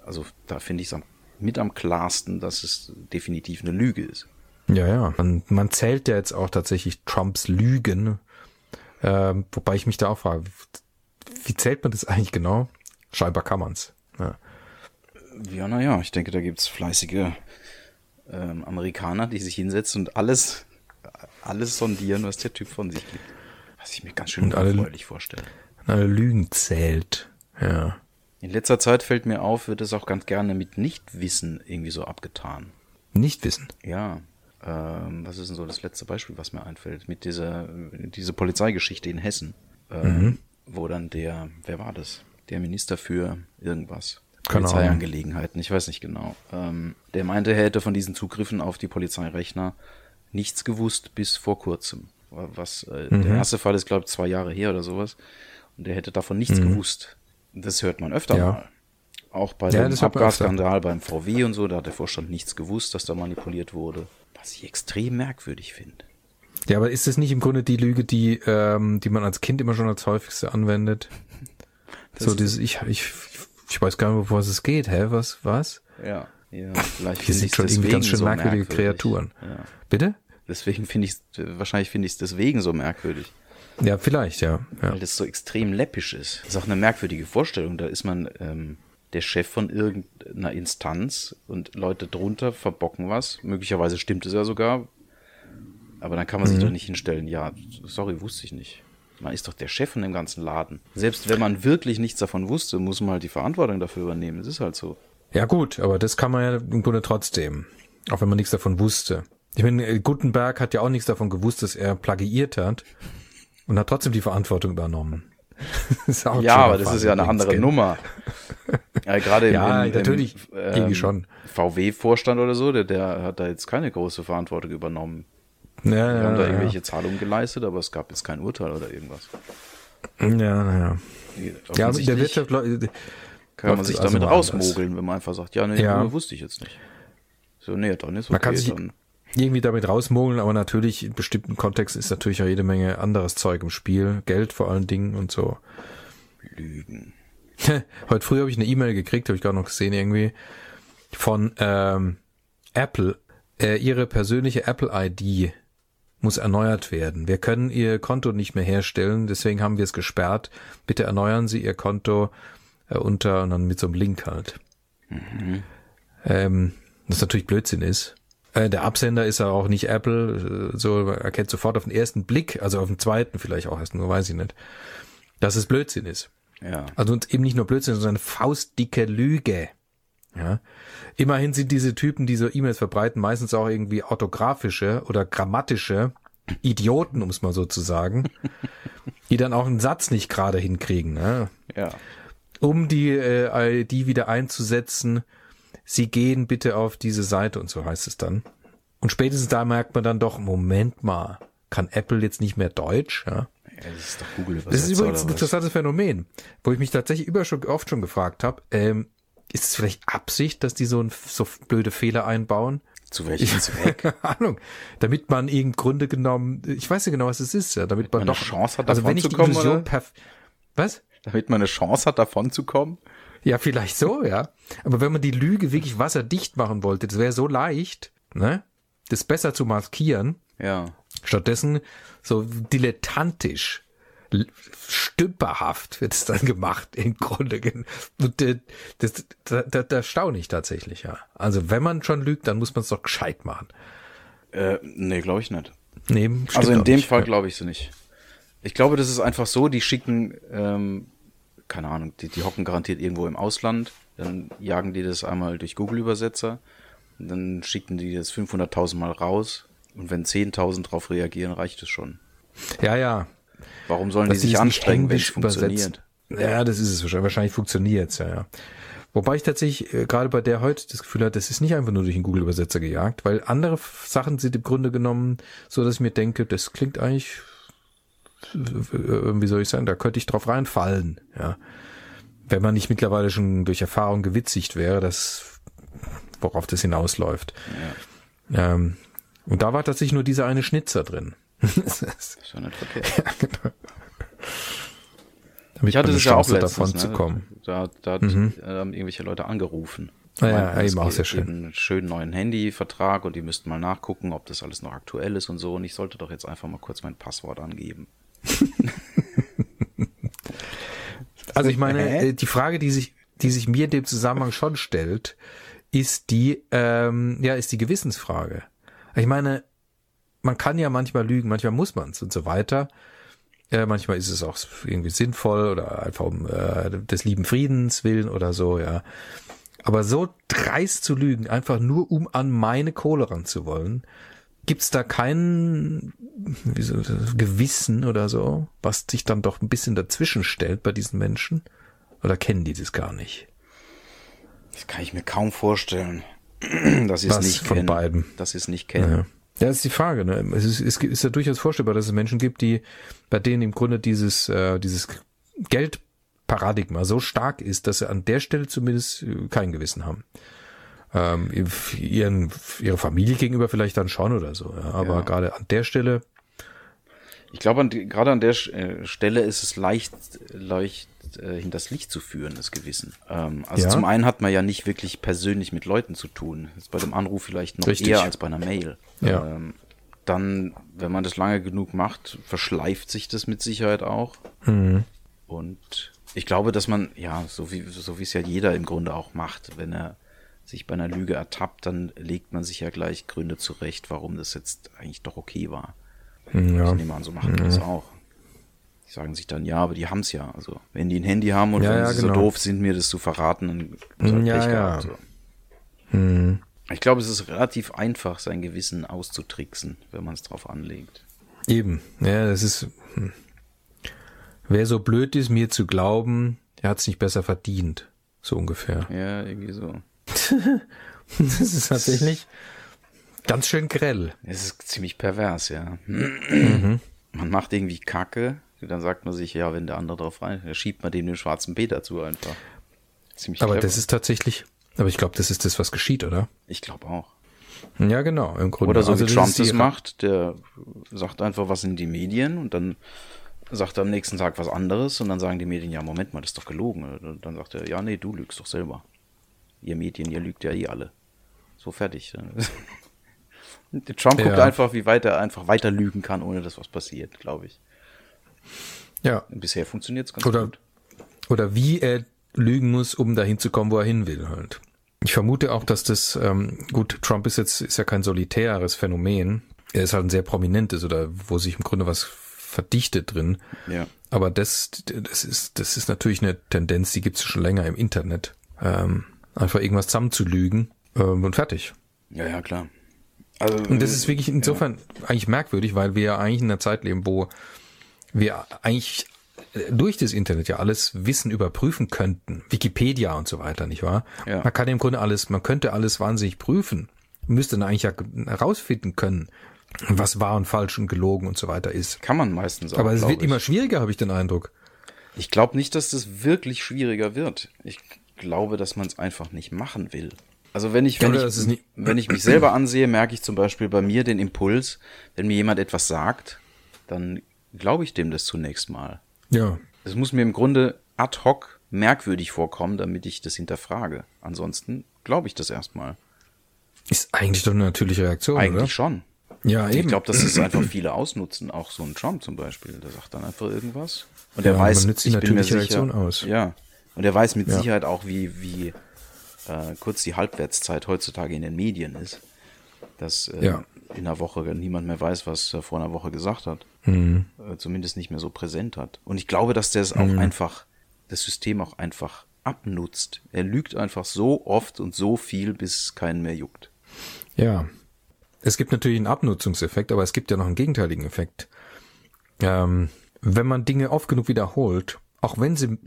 B: also da finde ich es mit am klarsten, dass es definitiv eine Lüge ist.
A: Ja, ja. Man, man zählt ja jetzt auch tatsächlich Trumps Lügen. Ähm, wobei ich mich da auch frage, wie zählt man das eigentlich genau? Scheinbar kann man's. Ja.
B: Ja, naja, ich denke, da gibt's fleißige ähm, Amerikaner, die sich hinsetzen und alles, alles sondieren, was der Typ von sich gibt. Was ich mir ganz schön unerfreulich vorstelle.
A: Alle Lügen zählt. Ja.
B: In letzter Zeit fällt mir auf, wird es auch ganz gerne mit Nichtwissen irgendwie so abgetan.
A: Nicht wissen.
B: Ja. Ähm, was ist denn so das letzte Beispiel, was mir einfällt? Mit dieser diese Polizeigeschichte in Hessen, ähm, wo dann der, wer war das? Der Minister für irgendwas.
A: Keine.
B: Polizeiangelegenheiten, ich weiß nicht genau. Ähm, der meinte, er hätte von diesen Zugriffen auf die Polizeirechner nichts gewusst bis vor kurzem. Was, äh,
A: Mhm.
B: Der erste Fall ist, glaube ich, zwei Jahre her oder sowas. Und der hätte davon nichts gewusst. Das hört man öfter
A: Mhm. Ja.
B: mal. Auch bei
A: Ja,
B: dem. Abgasskandal beim VW und so, da hat der Vorstand nichts gewusst, dass da manipuliert wurde. Was ich extrem merkwürdig finde.
A: Ja, aber ist das nicht im Grunde die Lüge, die, ähm, die man als Kind immer schon als häufigste anwendet? so dieses, ich, ich, ich weiß gar nicht, bevor es geht. Hä, was, was?
B: Ja. ja vielleicht
A: Wir
B: finde
A: sind schon irgendwie ganz schön
B: so
A: merkwürdige
B: merkwürdig.
A: Kreaturen.
B: Ja.
A: Bitte?
B: Deswegen finde ich wahrscheinlich finde ich es deswegen so merkwürdig.
A: Ja, vielleicht, ja. ja.
B: Weil das so extrem läppisch ist. Das ist auch eine merkwürdige Vorstellung. Da ist man ähm, der Chef von irgendeiner Instanz und Leute drunter verbocken was. Möglicherweise stimmt es ja sogar. Aber dann kann man sich
A: Mhm.
B: doch nicht hinstellen, ja, sorry, wusste ich nicht. Man ist doch der Chef von dem ganzen Laden. Selbst wenn man wirklich nichts davon wusste, muss man halt die Verantwortung dafür übernehmen. Es ist halt so.
A: Ja gut, aber das kann man ja im Grunde trotzdem, auch wenn man nichts davon wusste. Ich meine, Gutenberg hat ja auch nichts davon gewusst, dass er plagiiert hat und hat trotzdem die Verantwortung übernommen.
B: ja, aber das ist ja eine andere kennen. Nummer. Ja, gerade im,
A: ja,
B: im,
A: natürlich
B: im, ähm. VW-Vorstand oder so, der, der hat da jetzt keine große Verantwortung übernommen. Ja, Wir ja, haben da irgendwelche ja. Zahlungen geleistet, aber es gab jetzt kein Urteil oder irgendwas.
A: Ja, naja.
B: Ja, der Wirtschaft kann man sich also damit rausmogeln, wenn man einfach sagt, ja, nee, ja. wusste ich jetzt nicht. So, nee, dann ist okay,
A: man kann sich
B: dann
A: irgendwie damit rausmogeln, aber natürlich in bestimmten Kontexten ist natürlich auch jede Menge anderes Zeug im Spiel, Geld vor allen Dingen und so.
B: Lügen.
A: Heute früh habe ich eine E-Mail gekriegt, habe ich gerade noch gesehen irgendwie, von ähm, Apple. Äh, ihre persönliche Apple-ID muss erneuert werden. Wir können Ihr Konto nicht mehr herstellen, deswegen haben wir es gesperrt. Bitte erneuern Sie Ihr Konto äh, unter und dann mit so einem Link halt. Mhm. Ähm, das natürlich Blödsinn ist. Äh, der Absender ist ja auch nicht Apple, äh, so erkennt sofort auf den ersten Blick, also auf den zweiten vielleicht auch erst nur, weiß ich nicht, dass es Blödsinn ist.
B: Ja.
A: Also eben nicht nur Blödsinn, sondern eine faustdicke Lüge. Ja. Immerhin sind diese Typen, die so E-Mails verbreiten, meistens auch irgendwie orthografische oder grammatische Idioten, um es mal so zu sagen, die dann auch einen Satz nicht gerade hinkriegen. Ne?
B: Ja.
A: Um die äh, ID wieder einzusetzen, Sie gehen bitte auf diese Seite und so heißt es dann. Und spätestens da merkt man dann doch, Moment mal, kann Apple jetzt nicht mehr Deutsch? Ja?
B: Ja, das ist doch Google.
A: Das ist übrigens ein interessantes Phänomen, wo ich mich tatsächlich über schon, oft schon gefragt habe, ähm, ist es vielleicht Absicht, dass die so, ein, so blöde Fehler einbauen?
B: Zu welchem Zweck?
A: Keine Ahnung. Damit man im Grunde genommen, ich weiß ja genau, was es ist, ja, damit man, man doch
B: eine Chance hat,
A: also wenn ich die Illusion was?
B: Damit man eine Chance hat, davon zu kommen?
A: Ja, vielleicht so, ja. Aber wenn man die Lüge wirklich wasserdicht machen wollte, das wäre so leicht, ne? Das besser zu maskieren.
B: Ja.
A: Stattdessen so dilettantisch, stümperhaft wird es dann gemacht, im Grunde. Und das, das, das, das staune ich tatsächlich, ja. Also wenn man schon lügt, dann muss man es doch gescheit machen.
B: Äh, nee, glaube ich nicht.
A: Nee,
B: also in dem nicht, Fall glaube ich sie nicht. Ich glaube, das ist einfach so, die schicken ähm, keine Ahnung, die, die hocken garantiert irgendwo im Ausland, dann jagen die das einmal durch Google-Übersetzer, dann schicken die das 500.000 Mal raus und wenn 10.000 drauf reagieren, reicht es schon.
A: Ja, ja.
B: Warum sollen Dass die sich anstrengen, wenn es funktioniert?
A: Ja, das ist es wahrscheinlich. Wahrscheinlich funktioniert es, ja, ja. Wobei ich tatsächlich äh, gerade bei der heute das Gefühl habe, das ist nicht einfach nur durch den Google-Übersetzer gejagt, weil andere Sachen sind im Grunde genommen so, dass ich mir denke, das klingt eigentlich wie soll ich sagen, da könnte ich drauf reinfallen, ja. Wenn man nicht mittlerweile schon durch Erfahrung gewitzigt wäre, das, worauf das hinausläuft. Ja. Ähm, und da war tatsächlich nur dieser eine Schnitzer drin.
B: das ist schon nicht verkehrt. Ja, genau.
A: Damit
B: ich hatte das ja auch letztens,
A: davon ne? zu kommen.
B: Da, da mhm. haben irgendwelche Leute angerufen.
A: Ah, ja, eben auch sehr schön. Einen
B: schönen neuen Handyvertrag und die müssten mal nachgucken, ob das alles noch aktuell ist und so. Und ich sollte doch jetzt einfach mal kurz mein Passwort angeben.
A: also ich meine, Hä? die Frage, die sich, die sich mir in dem Zusammenhang schon stellt, ist die, ähm, ja, ist die Gewissensfrage. Ich meine, man kann ja manchmal lügen, manchmal muss man es und so weiter. Ja, manchmal ist es auch irgendwie sinnvoll oder einfach um äh, des lieben Friedens willen oder so, ja. Aber so dreist zu lügen, einfach nur um an meine Kohle ran zu wollen, Gibt's da kein wie so, Gewissen oder so, was sich dann doch ein bisschen dazwischen stellt bei diesen Menschen? Oder kennen die das gar nicht?
B: Das kann ich mir kaum vorstellen, dass sie es nicht
A: von
B: kennen.
A: beiden.
B: Dass sie es nicht kennen.
A: Ja. Ja, das ist die Frage. Ne? Es, ist, es ist ja durchaus vorstellbar, dass es Menschen gibt, die bei denen im Grunde dieses äh, dieses Geldparadigma so stark ist, dass sie an der Stelle zumindest äh, kein Gewissen haben ähm, ihren, ihre Familie gegenüber vielleicht dann schon oder so. Ja. Aber ja. gerade an der Stelle.
B: Ich glaube, gerade an der äh, Stelle ist es leicht, leicht äh, hinters Licht zu führen, das Gewissen. Ähm, also ja. zum einen hat man ja nicht wirklich persönlich mit Leuten zu tun. Das ist bei dem Anruf vielleicht noch Richtig. eher als bei einer Mail.
A: Ja. Ähm,
B: dann, wenn man das lange genug macht, verschleift sich das mit Sicherheit auch.
A: Mhm.
B: Und ich glaube, dass man, ja, so wie, so wie es ja jeder im Grunde auch macht, wenn er sich bei einer Lüge ertappt, dann legt man sich ja gleich Gründe zurecht, warum das jetzt eigentlich doch okay war.
A: Ja.
B: Ich nehme an, so machen wir das auch. Die sagen sich dann, ja, aber die haben's ja. Also, wenn die ein Handy haben und
A: Ja,
B: wenn
A: ja,
B: sie
A: genau.
B: so doof sind, mir das zu verraten, dann haben halt
A: Ja,
B: Pech
A: ja.
B: so.
A: Hm.
B: Ich glaube, es ist relativ einfach, sein Gewissen auszutricksen, wenn man es drauf anlegt.
A: Eben. Ja, das ist. Hm. Wer so blöd ist, mir zu glauben, der hat's nicht besser verdient. So ungefähr.
B: Ja, irgendwie so.
A: Das ist tatsächlich ganz schön grell.
B: Es ist ziemlich pervers, ja.
A: Mhm.
B: Man macht irgendwie Kacke, dann sagt man sich, ja, wenn der andere drauf rein, dann schiebt man dem den schwarzen Peter zu einfach. Ziemlich
A: Aber
B: clever.
A: das ist tatsächlich. Aber ich glaube, das ist das, was geschieht, oder?
B: Ich glaube auch.
A: Ja, genau. Im Grunde.
B: Oder so
A: Also
B: wie Trump das macht, der sagt einfach was in die Medien und dann sagt er am nächsten Tag was anderes und dann sagen die Medien, ja, Moment mal, das ist doch gelogen. Und dann sagt er, ja, nee, du lügst doch selber. Ihr Medien, ihr lügt ja eh alle. So fertig. Trump guckt
A: Ja.
B: einfach, wie weit er einfach weiter lügen kann, ohne dass was passiert, glaube ich.
A: Ja.
B: Bisher funktioniert es ganz
A: Oder,
B: gut.
A: oder wie er lügen muss, um dahin zu kommen, wo er hin will halt. Ich vermute auch, dass das, ähm, gut, Trump ist jetzt, ist ja kein solitäres Phänomen. Er ist halt ein sehr prominentes oder wo sich im Grunde was verdichtet drin.
B: Ja.
A: Aber das, das ist, das ist natürlich eine Tendenz, die gibt es schon länger im Internet. Ähm, einfach irgendwas zusammenzulügen ähm, und fertig.
B: Ja, ja, klar. Also,
A: Und das ist wirklich insofern eigentlich merkwürdig, weil wir ja eigentlich in einer Zeit leben, wo wir eigentlich äh, durch das Internet ja alles Wissen überprüfen könnten. Wikipedia und so weiter, nicht wahr?
B: Ja.
A: Man kann im Grunde alles, man könnte alles wahnsinnig prüfen. Müsste dann eigentlich ja herausfinden können, was wahr und falsch und gelogen und so weiter ist.
B: kann man meistens auch.
A: Aber es wird
B: ich.
A: immer schwieriger, habe ich den Eindruck.
B: Ich glaube nicht, dass das wirklich schwieriger wird. Ich glaube, dass man es einfach nicht machen will. Also wenn ich, wenn,
A: Oder
B: ich, wenn ich mich selber ansehe, merke ich zum Beispiel bei mir den Impuls, wenn mir jemand etwas sagt, dann glaube ich dem das zunächst mal.
A: Ja.
B: Es muss mir im Grunde ad hoc merkwürdig vorkommen, damit ich das hinterfrage. Ansonsten glaube ich das erstmal.
A: Ist eigentlich doch eine natürliche Reaktion,
B: Eigentlich schon.
A: oder? Ja,
B: Ich
A: eben.
B: glaube, dass es einfach viele ausnutzen, auch so ein Trump zum Beispiel. Der sagt dann einfach irgendwas. Und
A: Ja,
B: er
A: man
B: weiß,
A: nutzt die
B: ich bin mir
A: natürliche
B: sicher,
A: Reaktion aus.
B: Ja. Und er weiß mit
A: Ja.
B: Sicherheit auch, wie, wie äh, kurz die Halbwertszeit heutzutage in den Medien ist. Dass äh,
A: Ja.
B: in einer Woche niemand mehr weiß, was er vor einer Woche gesagt hat.
A: Mhm.
B: Äh, zumindest nicht mehr so präsent hat. Und ich glaube, dass der es auch einfach, das System auch einfach abnutzt. Er lügt einfach so oft und so viel, bis es keinen mehr juckt.
A: Ja. Es gibt natürlich einen Abnutzungseffekt, aber es gibt ja noch einen gegenteiligen Effekt. Ähm, wenn man Dinge oft genug wiederholt, auch wenn sie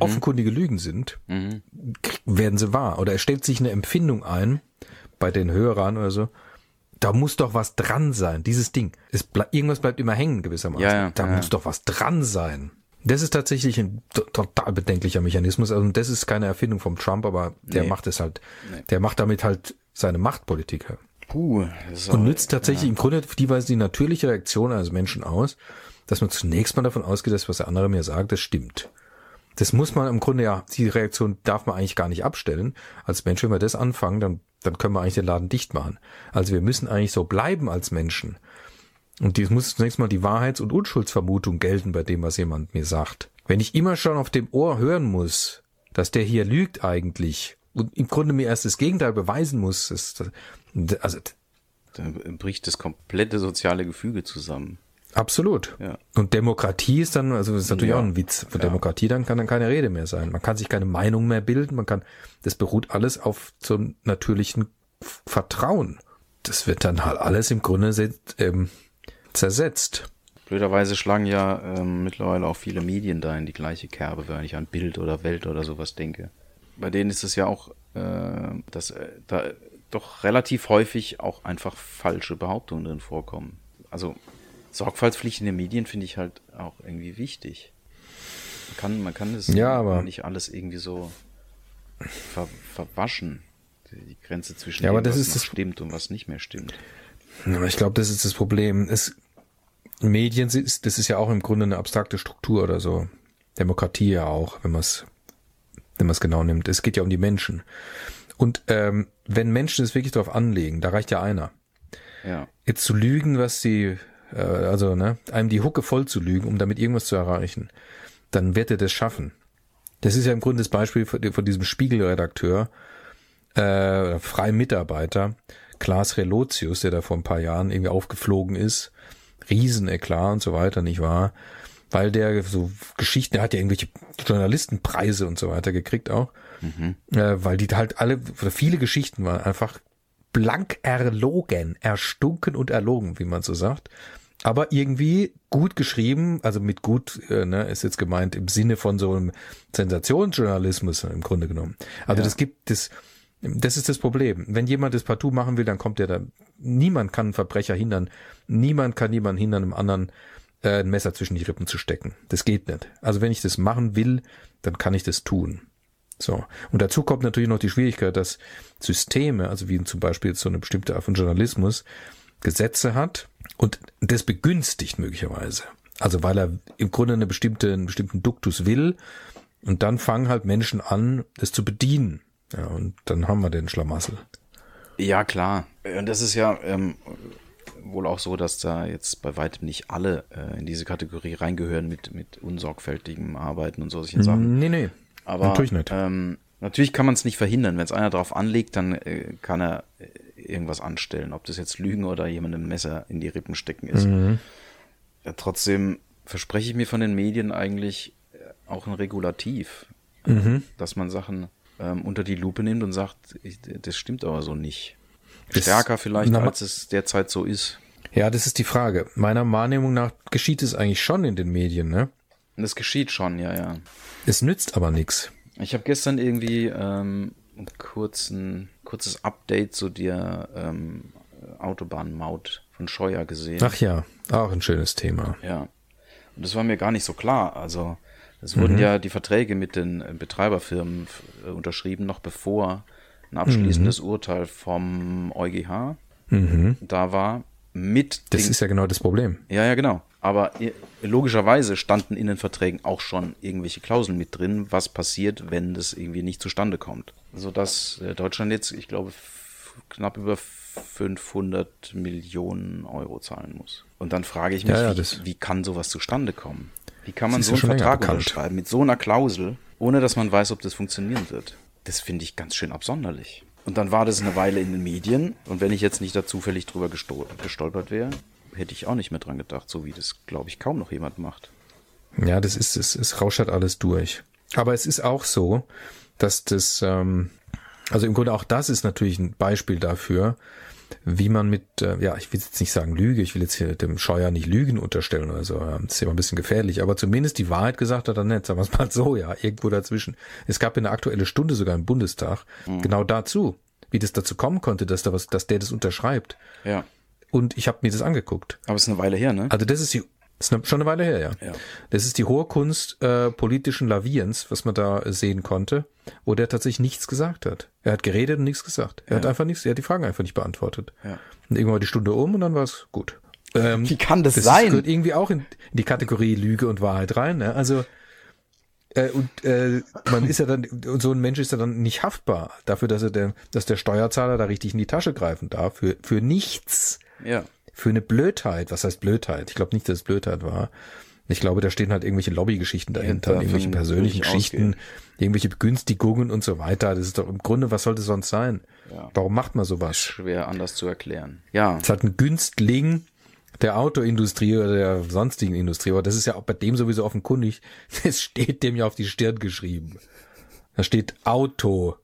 A: offenkundige Lügen sind, k- werden sie wahr. Oder es stellt sich eine Empfindung ein, bei den Hörern oder so, da muss doch was dran sein, dieses Ding. Es ble irgendwas bleibt immer hängen gewissermaßen.
B: Ja, ja,
A: da
B: ja,
A: muss doch was dran sein. Das ist tatsächlich ein to- total bedenklicher Mechanismus. Also das ist keine Erfindung vom Trump, aber der
B: Nee.
A: macht es halt, der macht damit halt seine Machtpolitik.
B: Puh, ist
A: Und nützt tatsächlich im Grunde die Weise die natürliche Reaktion eines Menschen aus, dass man zunächst mal davon ausgeht, dass was der andere mir sagt, das stimmt. Das muss man im Grunde ja, die Reaktion darf man eigentlich gar nicht abstellen. Als Mensch, wenn wir das anfangen, dann, dann können wir eigentlich den Laden dicht machen. Also wir müssen eigentlich so bleiben als Menschen. Und dies muss zunächst mal die Wahrheits- und Unschuldsvermutung gelten bei dem, was jemand mir sagt. Wenn ich immer schon auf dem Ohr hören muss, dass der hier lügt eigentlich und im Grunde mir erst das Gegenteil beweisen muss, ist, also
B: Da bricht das komplette soziale Gefüge zusammen.
A: Absolut.
B: Ja.
A: Und Demokratie ist dann, also das ist natürlich
B: Ja.
A: auch ein Witz. Für Demokratie dann kann dann keine Rede mehr sein. Man kann sich keine Meinung mehr bilden. Man kann, das beruht alles auf einem natürlichen Vertrauen. Das wird dann halt alles im Grunde ähm, zersetzt.
B: Blöderweise schlagen ja ähm, mittlerweile auch viele Medien da in die gleiche Kerbe, wenn ich an Bild oder Welt oder sowas denke. Bei denen ist es ja auch, äh, dass äh, da doch relativ häufig auch einfach falsche Behauptungen drin vorkommen. Also Sorgfaltspflicht in den Medien finde ich halt auch irgendwie wichtig. Man kann, man kann das
A: Ja, aber-
B: nicht alles irgendwie so ver, verwaschen. Die Grenze zwischen
A: Ja, aber
B: dem,
A: das
B: was
A: das-
B: stimmt und was nicht mehr stimmt.
A: Aber ich glaube, das ist das Problem. Es, Medien, ist- das ist ja auch im Grunde eine abstrakte Struktur oder so. Demokratie ja auch, wenn man es wenn man es genau nimmt. Es geht ja um die Menschen. Und ähm, wenn Menschen es wirklich darauf anlegen, da reicht ja einer.
B: Ja.
A: Jetzt zu lügen, was sie, äh, also ne, einem die Hucke voll zu lügen, um damit irgendwas zu erreichen, dann wird er das schaffen. Das ist ja im Grunde das Beispiel von, von diesem Spiegelredakteur, äh, oder freien Mitarbeiter, Klaas Relotius, der da vor ein paar Jahren irgendwie aufgeflogen ist, Rieseneklat und so weiter, nicht wahr? weil der so Geschichten, der hat ja irgendwelche Journalistenpreise und so weiter gekriegt auch, mhm. äh, weil die halt alle, viele Geschichten waren einfach blank erlogen, erstunken und erlogen, wie man so sagt. Aber irgendwie gut geschrieben, also mit gut, äh, ne, ist jetzt gemeint im Sinne von so einem Sensationsjournalismus im Grunde genommen. Also ja. das gibt das, das ist das Problem. Wenn jemand das partout machen will, dann kommt der da. Niemand kann einen Verbrecher hindern. Niemand kann jemanden hindern, einem anderen äh, ein Messer zwischen die Rippen zu stecken. Das geht nicht. Also wenn ich das machen will, dann kann ich das tun. So. Und dazu kommt natürlich noch die Schwierigkeit, dass Systeme, also wie zum Beispiel so eine bestimmte Art von Journalismus, Gesetze hat und das begünstigt möglicherweise. Also weil er im Grunde eine bestimmte, einen bestimmten Duktus will und dann fangen halt Menschen an, das zu bedienen. Ja, und dann haben wir den Schlamassel.
B: Ja, klar. Und das ist ja ähm, wohl auch so, dass da jetzt bei weitem nicht alle äh, in diese Kategorie reingehören mit, mit unsorgfältigem Arbeiten und solchen Sachen.
A: Nee, nee.
B: Aber natürlich nicht. Ähm, natürlich kann man es nicht verhindern. Wenn es einer drauf anlegt, dann äh, kann er äh, irgendwas anstellen. Ob das jetzt Lügen oder jemandem ein Messer in die Rippen stecken ist. Mhm. Ja, trotzdem verspreche ich mir von den Medien eigentlich äh, auch ein Regulativ, mhm. dass man Sachen ähm, unter die Lupe nimmt und sagt, ich, das stimmt aber so nicht. Stärker vielleicht, als es derzeit so ist.
A: Ja, das ist die Frage. Meiner Wahrnehmung nach geschieht es eigentlich schon in den Medien, ne?
B: Das geschieht schon, ja, ja.
A: Es nützt aber nichts.
B: Ich habe gestern irgendwie ähm, ein kurzen, kurzes Update zu der ähm, Autobahnmaut von Scheuer gesehen.
A: Ach ja, auch ein schönes Thema.
B: Ja. Und das war mir gar nicht so klar. Also es wurden mhm. ja die Verträge mit den Betreiberfirmen äh, unterschrieben, noch bevor ein abschließendes mhm. Urteil vom EuGH mhm. da war. Mit
A: das ist ja genau das Problem.
B: Ja, ja, genau. Aber logischerweise standen in den Verträgen auch schon irgendwelche Klauseln mit drin, was passiert, wenn das irgendwie nicht zustande kommt. Sodass äh, Deutschland jetzt, ich glaube, knapp über 500 Millionen Euro zahlen muss. Und dann frage ich mich, ja, ja, wie, wie, kann sowas zustande kommen? Wie kann man so einen Vertrag unterschreiben mit so einer Klausel, ohne dass man weiß, ob das funktionieren wird? Das finde ich ganz schön absonderlich. Und dann war das eine Weile in den Medien. Und wenn ich jetzt nicht da zufällig drüber gestolpert wäre, hätte ich auch nicht mehr dran gedacht, so wie das, glaube ich, kaum noch jemand macht.
A: Ja, das ist, es, es rauscht halt alles durch. Aber es ist auch so, dass das, ähm, also im Grunde auch das ist natürlich ein Beispiel dafür, wie man mit, äh, ja, ich will jetzt nicht sagen Lüge, ich will jetzt hier dem Scheuer nicht Lügen unterstellen oder so, das ist ja immer ein bisschen gefährlich, aber zumindest die Wahrheit gesagt hat er nicht, sagen wir es mal so, ja, irgendwo dazwischen. Es gab eine aktuelle Stunde sogar im Bundestag, mhm. genau dazu, wie das dazu kommen konnte, dass da was, dass der das unterschreibt.
B: Ja.
A: Und ich habe mir das angeguckt.
B: Aber es ist eine Weile her, ne?
A: Also das ist die ist schon eine Weile her, ja. ja. Das ist die hohe Kunst äh, politischen Lavierens, was man da sehen konnte, wo der tatsächlich nichts gesagt hat. Er hat geredet und nichts gesagt. Er ja. hat einfach nichts, er hat die Fragen einfach nicht beantwortet. Ja. Und irgendwann war die Stunde um und dann war es gut.
B: Ähm, Wie kann das, das sein? Das
A: gehört irgendwie auch in, in die Kategorie Lüge und Wahrheit rein. Ne? Also äh, und äh, man ist ja dann, und so ein Mensch ist ja dann nicht haftbar dafür, dass er der, dass der Steuerzahler da richtig in die Tasche greifen darf, für, für nichts.
B: Ja
A: für eine Blödheit, was heißt Blödheit? Ich glaube nicht, dass es Blödheit war. Ich glaube, da stehen halt irgendwelche Lobbygeschichten dahinter, irgendwelche persönlichen Geschichten, ausgehen. irgendwelche Begünstigungen und so weiter. Das ist doch im Grunde, was sollte sonst sein? Ja. Warum macht man sowas?
B: Schwer anders zu erklären. Ja.
A: Es hat ein Günstling der Autoindustrie oder der sonstigen Industrie, aber das ist ja auch bei dem sowieso offenkundig. Es steht dem ja auf die Stirn geschrieben. Da steht Auto.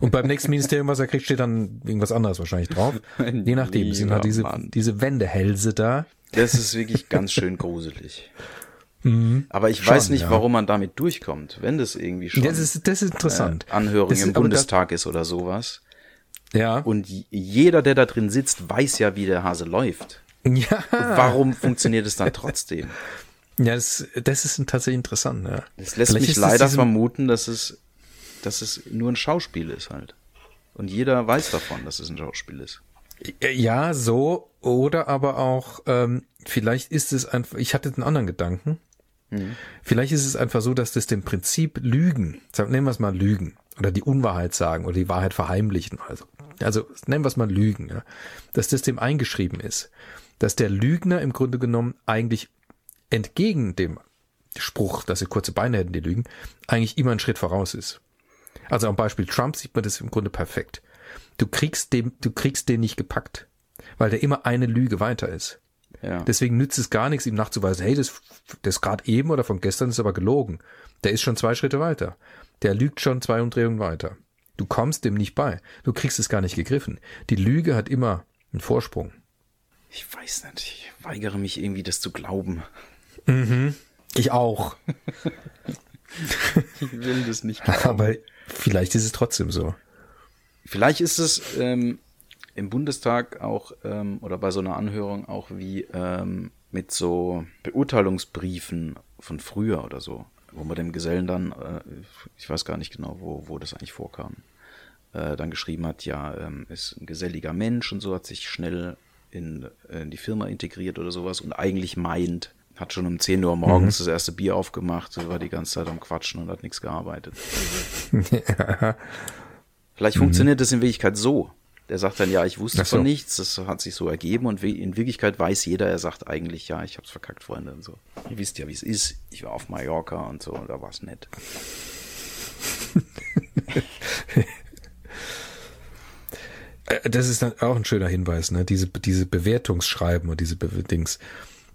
A: Und beim nächsten Ministerium, was er kriegt, steht dann irgendwas anderes wahrscheinlich drauf. Je nachdem. Es sind halt diese, diese Wendehälse da.
B: Das ist wirklich ganz schön gruselig. Mhm. Aber ich schon, weiß nicht, ja. warum man damit durchkommt, wenn das irgendwie schon
A: das ist, das ist interessant.
B: Äh, Anhörung ist, im Bundestag ist oder sowas.
A: Ja.
B: Und jeder, der da drin sitzt, weiß ja, wie der Hase läuft.
A: Ja. Und
B: warum funktioniert es dann trotzdem?
A: Ja, das, das ist tatsächlich interessant. Ja.
B: Das lässt Vielleicht mich leider vermuten, dass es dass es nur ein Schauspiel ist halt. Und jeder weiß davon, dass es ein Schauspiel ist.
A: Ja, so. Oder aber auch, ähm, vielleicht ist es einfach, ich hatte einen anderen Gedanken. Mhm. Vielleicht ist es einfach so, dass das dem Prinzip Lügen, nennen wir es mal Lügen, oder die Unwahrheit sagen oder die Wahrheit verheimlichen. Also, also nennen wir es mal Lügen, ja, dass das dem eingeschrieben ist. Dass der Lügner im Grunde genommen eigentlich entgegen dem Spruch, dass sie kurze Beine hätten, die Lügen, eigentlich immer einen Schritt voraus ist. Also am Beispiel Trump sieht man das im Grunde perfekt. Du kriegst dem, du kriegst den nicht gepackt, weil der immer eine Lüge weiter ist.
B: Ja.
A: Deswegen nützt es gar nichts, ihm nachzuweisen, hey, das, das gerade eben oder von gestern ist aber gelogen. Der ist schon zwei Schritte weiter. Der lügt schon zwei Umdrehungen weiter. Du kommst dem nicht bei. Du kriegst es gar nicht gegriffen. Die Lüge hat immer einen Vorsprung.
B: Ich weiß nicht, ich weigere mich irgendwie, das zu glauben.
A: Ich auch.
B: Ich will das nicht glauben.
A: Aber vielleicht ist es trotzdem so.
B: Vielleicht ist es ähm, im Bundestag auch ähm, oder bei so einer Anhörung auch wie ähm, mit so Beurteilungsbriefen von früher oder so, wo man dem Gesellen dann, äh, ich weiß gar nicht genau, wo, wo das eigentlich vorkam, äh, dann geschrieben hat, ja, ähm, ist ein geselliger Mensch und so, hat sich schnell in, in die Firma integriert oder sowas und eigentlich meint, hat schon um 10 Uhr morgens das erste Bier aufgemacht, war die ganze Zeit am Quatschen und hat nichts gearbeitet. Vielleicht funktioniert das in Wirklichkeit so. Der sagt dann, ja, ich wusste
A: so.
B: von nichts, das hat sich so ergeben und in Wirklichkeit weiß jeder, er sagt eigentlich, ja, ich hab's verkackt, Freunde und so. Ihr wisst ja, wie es ist. Ich war auf Mallorca und so, da war's nett.
A: Äh, Das ist dann auch ein schöner Hinweis, ne? Diese, diese Bewertungsschreiben und diese Be Dings.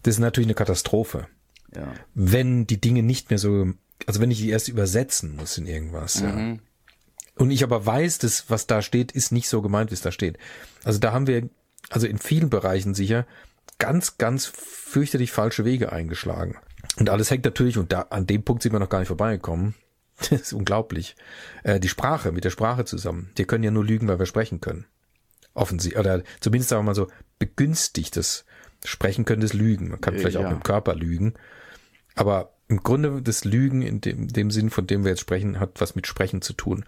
A: Das ist natürlich eine Katastrophe.
B: Ja.
A: Wenn die Dinge nicht mehr so, also wenn ich die erst übersetzen muss in irgendwas, ja.
B: Mhm.
A: Und ich aber weiß, dass was da steht, ist nicht so gemeint, wie es da steht. Also da haben wir, also in vielen Bereichen sicher, ganz, ganz fürchterlich falsche Wege eingeschlagen. Und alles hängt natürlich, und da an dem Punkt sind wir noch gar nicht vorbeigekommen. Das ist unglaublich. Äh, die Sprache, mit der Sprache zusammen. Wir können ja nur lügen, weil wir sprechen können. Offensichtlich, oder zumindest sagen wir mal so, begünstigtes Sprechen können das Lügen. Man kann
B: Äh,
A: vielleicht auch
B: ja.
A: mit dem Körper lügen. Aber im Grunde das Lügen in dem, dem Sinn, von dem wir jetzt sprechen, hat was mit Sprechen zu tun.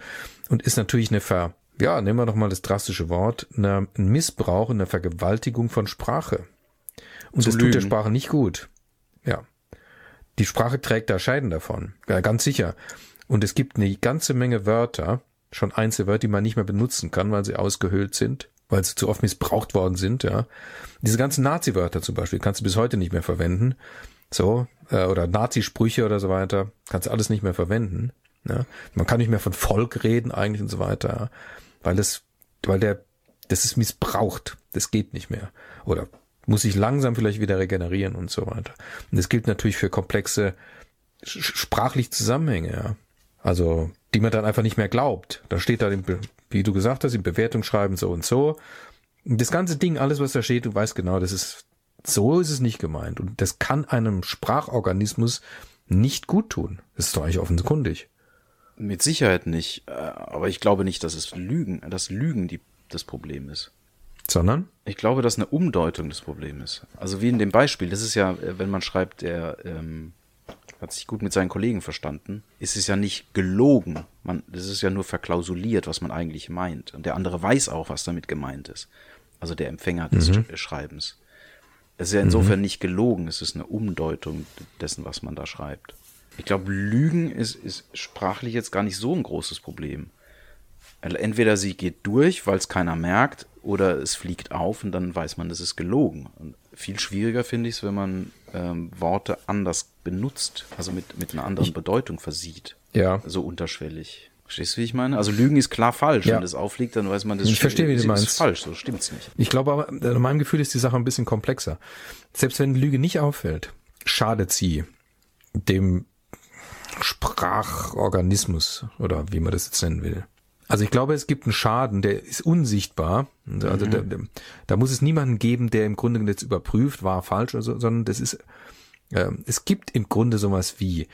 A: Und ist natürlich eine Ver, ja, nehmen wir doch mal das drastische Wort, eine, ein Missbrauch, eine Vergewaltigung von Sprache. Und das tut der
B: lügen.
A: Sprache nicht gut. Ja. Die Sprache trägt da Scheiden davon. Ja, ganz sicher. Und es gibt eine ganze Menge Wörter, schon Einzelwörter, die man nicht mehr benutzen kann, weil sie ausgehöhlt sind, weil sie zu oft missbraucht worden sind, ja. Diese ganzen Nazi-Wörter zum Beispiel kannst du bis heute nicht mehr verwenden. So, äh, oder Nazi-Sprüche oder so weiter, kannst du alles nicht mehr verwenden. Ja? Man kann nicht mehr von Volk reden eigentlich und so weiter, weil das, weil der, das ist missbraucht, das geht nicht mehr. Oder muss sich langsam vielleicht wieder regenerieren und so weiter. Und das gilt natürlich für komplexe sch- sprachlich Zusammenhänge, ja. Also, die man dann einfach nicht mehr glaubt. Da steht da, im wie du gesagt hast, im Bewertungsschreiben so und so. Das ganze Ding, alles was da steht, du weißt genau, das ist, so ist es nicht gemeint. Und das kann einem Sprachorganismus nicht gut tun. Das ist doch eigentlich offenkundig.
B: Mit Sicherheit nicht. äh, Aber ich glaube nicht, dass es Lügen, dass Lügen die, das Problem ist.
A: Sondern?
B: Ich glaube, dass eine Umdeutung das Problem ist. Also wie in dem Beispiel, das ist ja, äh, wenn man schreibt, der ähm, hat sich gut mit seinen Kollegen verstanden, ist es ja nicht gelogen. Man, das ist ja nur verklausuliert, was man eigentlich meint. Und der andere weiß auch, was damit gemeint ist. Also der Empfänger des Sch- Schreibens. Es ist ja insofern nicht gelogen, es ist eine Umdeutung dessen, was man da schreibt. Ich glaube, Lügen ist, ist sprachlich jetzt gar nicht so ein großes Problem. Entweder sie geht durch, weil es keiner merkt, oder es fliegt auf und dann weiß man, das ist gelogen. Und viel schwieriger finde ich es, wenn man ähm, Worte anders benutzt, also mit, mit einer anderen Bedeutung versieht.
A: Ja.
B: So unterschwellig. Verstehst du, wie ich meine? Also Lügen ist klar falsch.
A: Ja.
B: Wenn das auffliegt, dann weiß man, das
A: Ich verstehe, wie du
B: ist,
A: meinst.
B: ist falsch, so stimmt's nicht.
A: Ich glaube aber, in meinem Gefühl ist die Sache ein bisschen komplexer. Selbst wenn Lüge nicht auffällt, schadet sie dem Sprachorganismus oder wie man das jetzt nennen will. Also ich glaube, es gibt einen Schaden, der ist unsichtbar. Also da, da, da muss es niemanden geben, der im Grunde jetzt überprüft, war falsch oder so, sondern das ist, äh, es gibt im Grunde sowas wie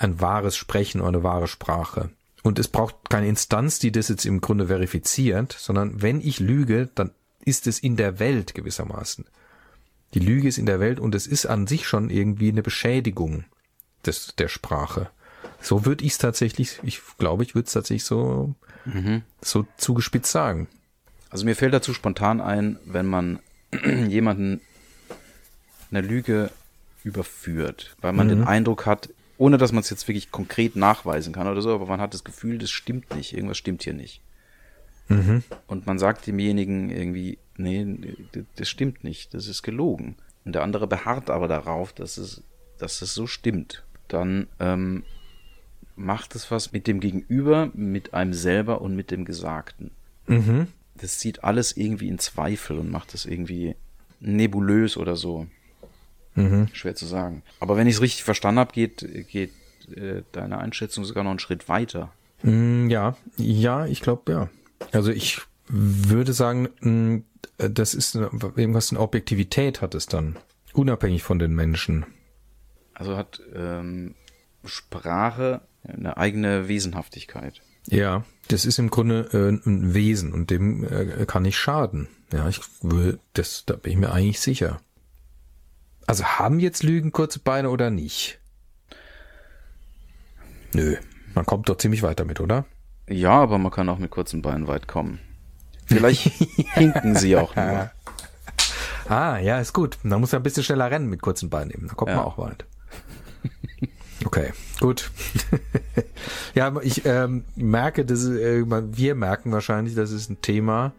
A: ein wahres Sprechen oder eine wahre Sprache. Und es braucht keine Instanz, die das jetzt im Grunde verifiziert, sondern wenn ich lüge, dann ist es in der Welt gewissermaßen. Die Lüge ist in der Welt und es ist an sich schon irgendwie eine Beschädigung des, der Sprache. So würde ich es tatsächlich, ich glaube, ich würde es tatsächlich so, so zugespitzt sagen.
B: Also mir fällt dazu spontan ein, wenn man jemanden eine Lüge überführt, weil man den Eindruck hat, ohne dass man es jetzt wirklich konkret nachweisen kann oder so, aber man hat das Gefühl, das stimmt nicht, irgendwas stimmt hier nicht. Und man sagt demjenigen irgendwie, nee, das stimmt nicht, das ist gelogen. Und der andere beharrt aber darauf, dass es, dass es so stimmt. Dann ähm, macht es was mit dem Gegenüber, mit einem selber und mit dem Gesagten. Das zieht alles irgendwie in Zweifel und macht es irgendwie nebulös oder so.
A: Mhm.
B: Schwer zu sagen. Aber wenn ich es richtig verstanden habe, geht, geht äh, deine Einschätzung sogar noch einen Schritt weiter.
A: Mm, Ja, ja, ich glaube ja. Also ich würde sagen, mm, das ist eine- irgendwas in Objektivität hat es dann, unabhängig von den Menschen.
B: Also hat ähm, Sprache eine eigene Wesenhaftigkeit.
A: Ja, das ist im Grunde äh, ein Wesen und dem äh, kann nicht schaden. Ja, ich will, das, da bin ich mir eigentlich sicher. Also haben jetzt Lügen kurze Beine oder nicht? Nö, man kommt doch ziemlich weit damit, oder?
B: Ja, aber man kann auch mit kurzen Beinen weit kommen. Vielleicht hinken sie auch nur.
A: Ah, ja, ist gut. Man muss ja ein bisschen schneller rennen mit kurzen Beinen eben. Da kommt
B: Ja.
A: man auch weit. Okay, gut. ja, ich ähm, merke, dass äh, wir merken wahrscheinlich, das ist ein Thema.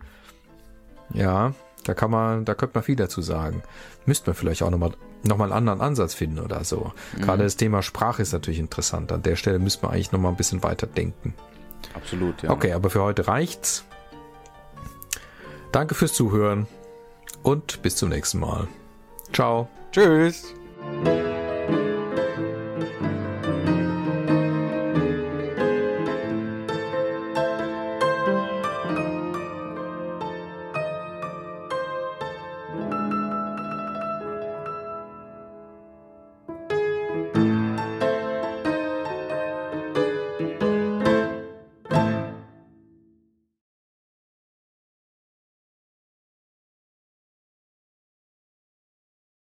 A: Ja, da kann man, da könnte man viel dazu sagen. Müsste man vielleicht auch nochmal noch mal einen anderen Ansatz finden oder so. Gerade das Thema Sprache ist natürlich interessant. An der Stelle müsste man eigentlich nochmal ein bisschen weiter denken.
B: Absolut, ja.
A: Okay, aber für heute reicht's. Danke fürs Zuhören und bis zum nächsten Mal. Ciao.
B: Tschüss.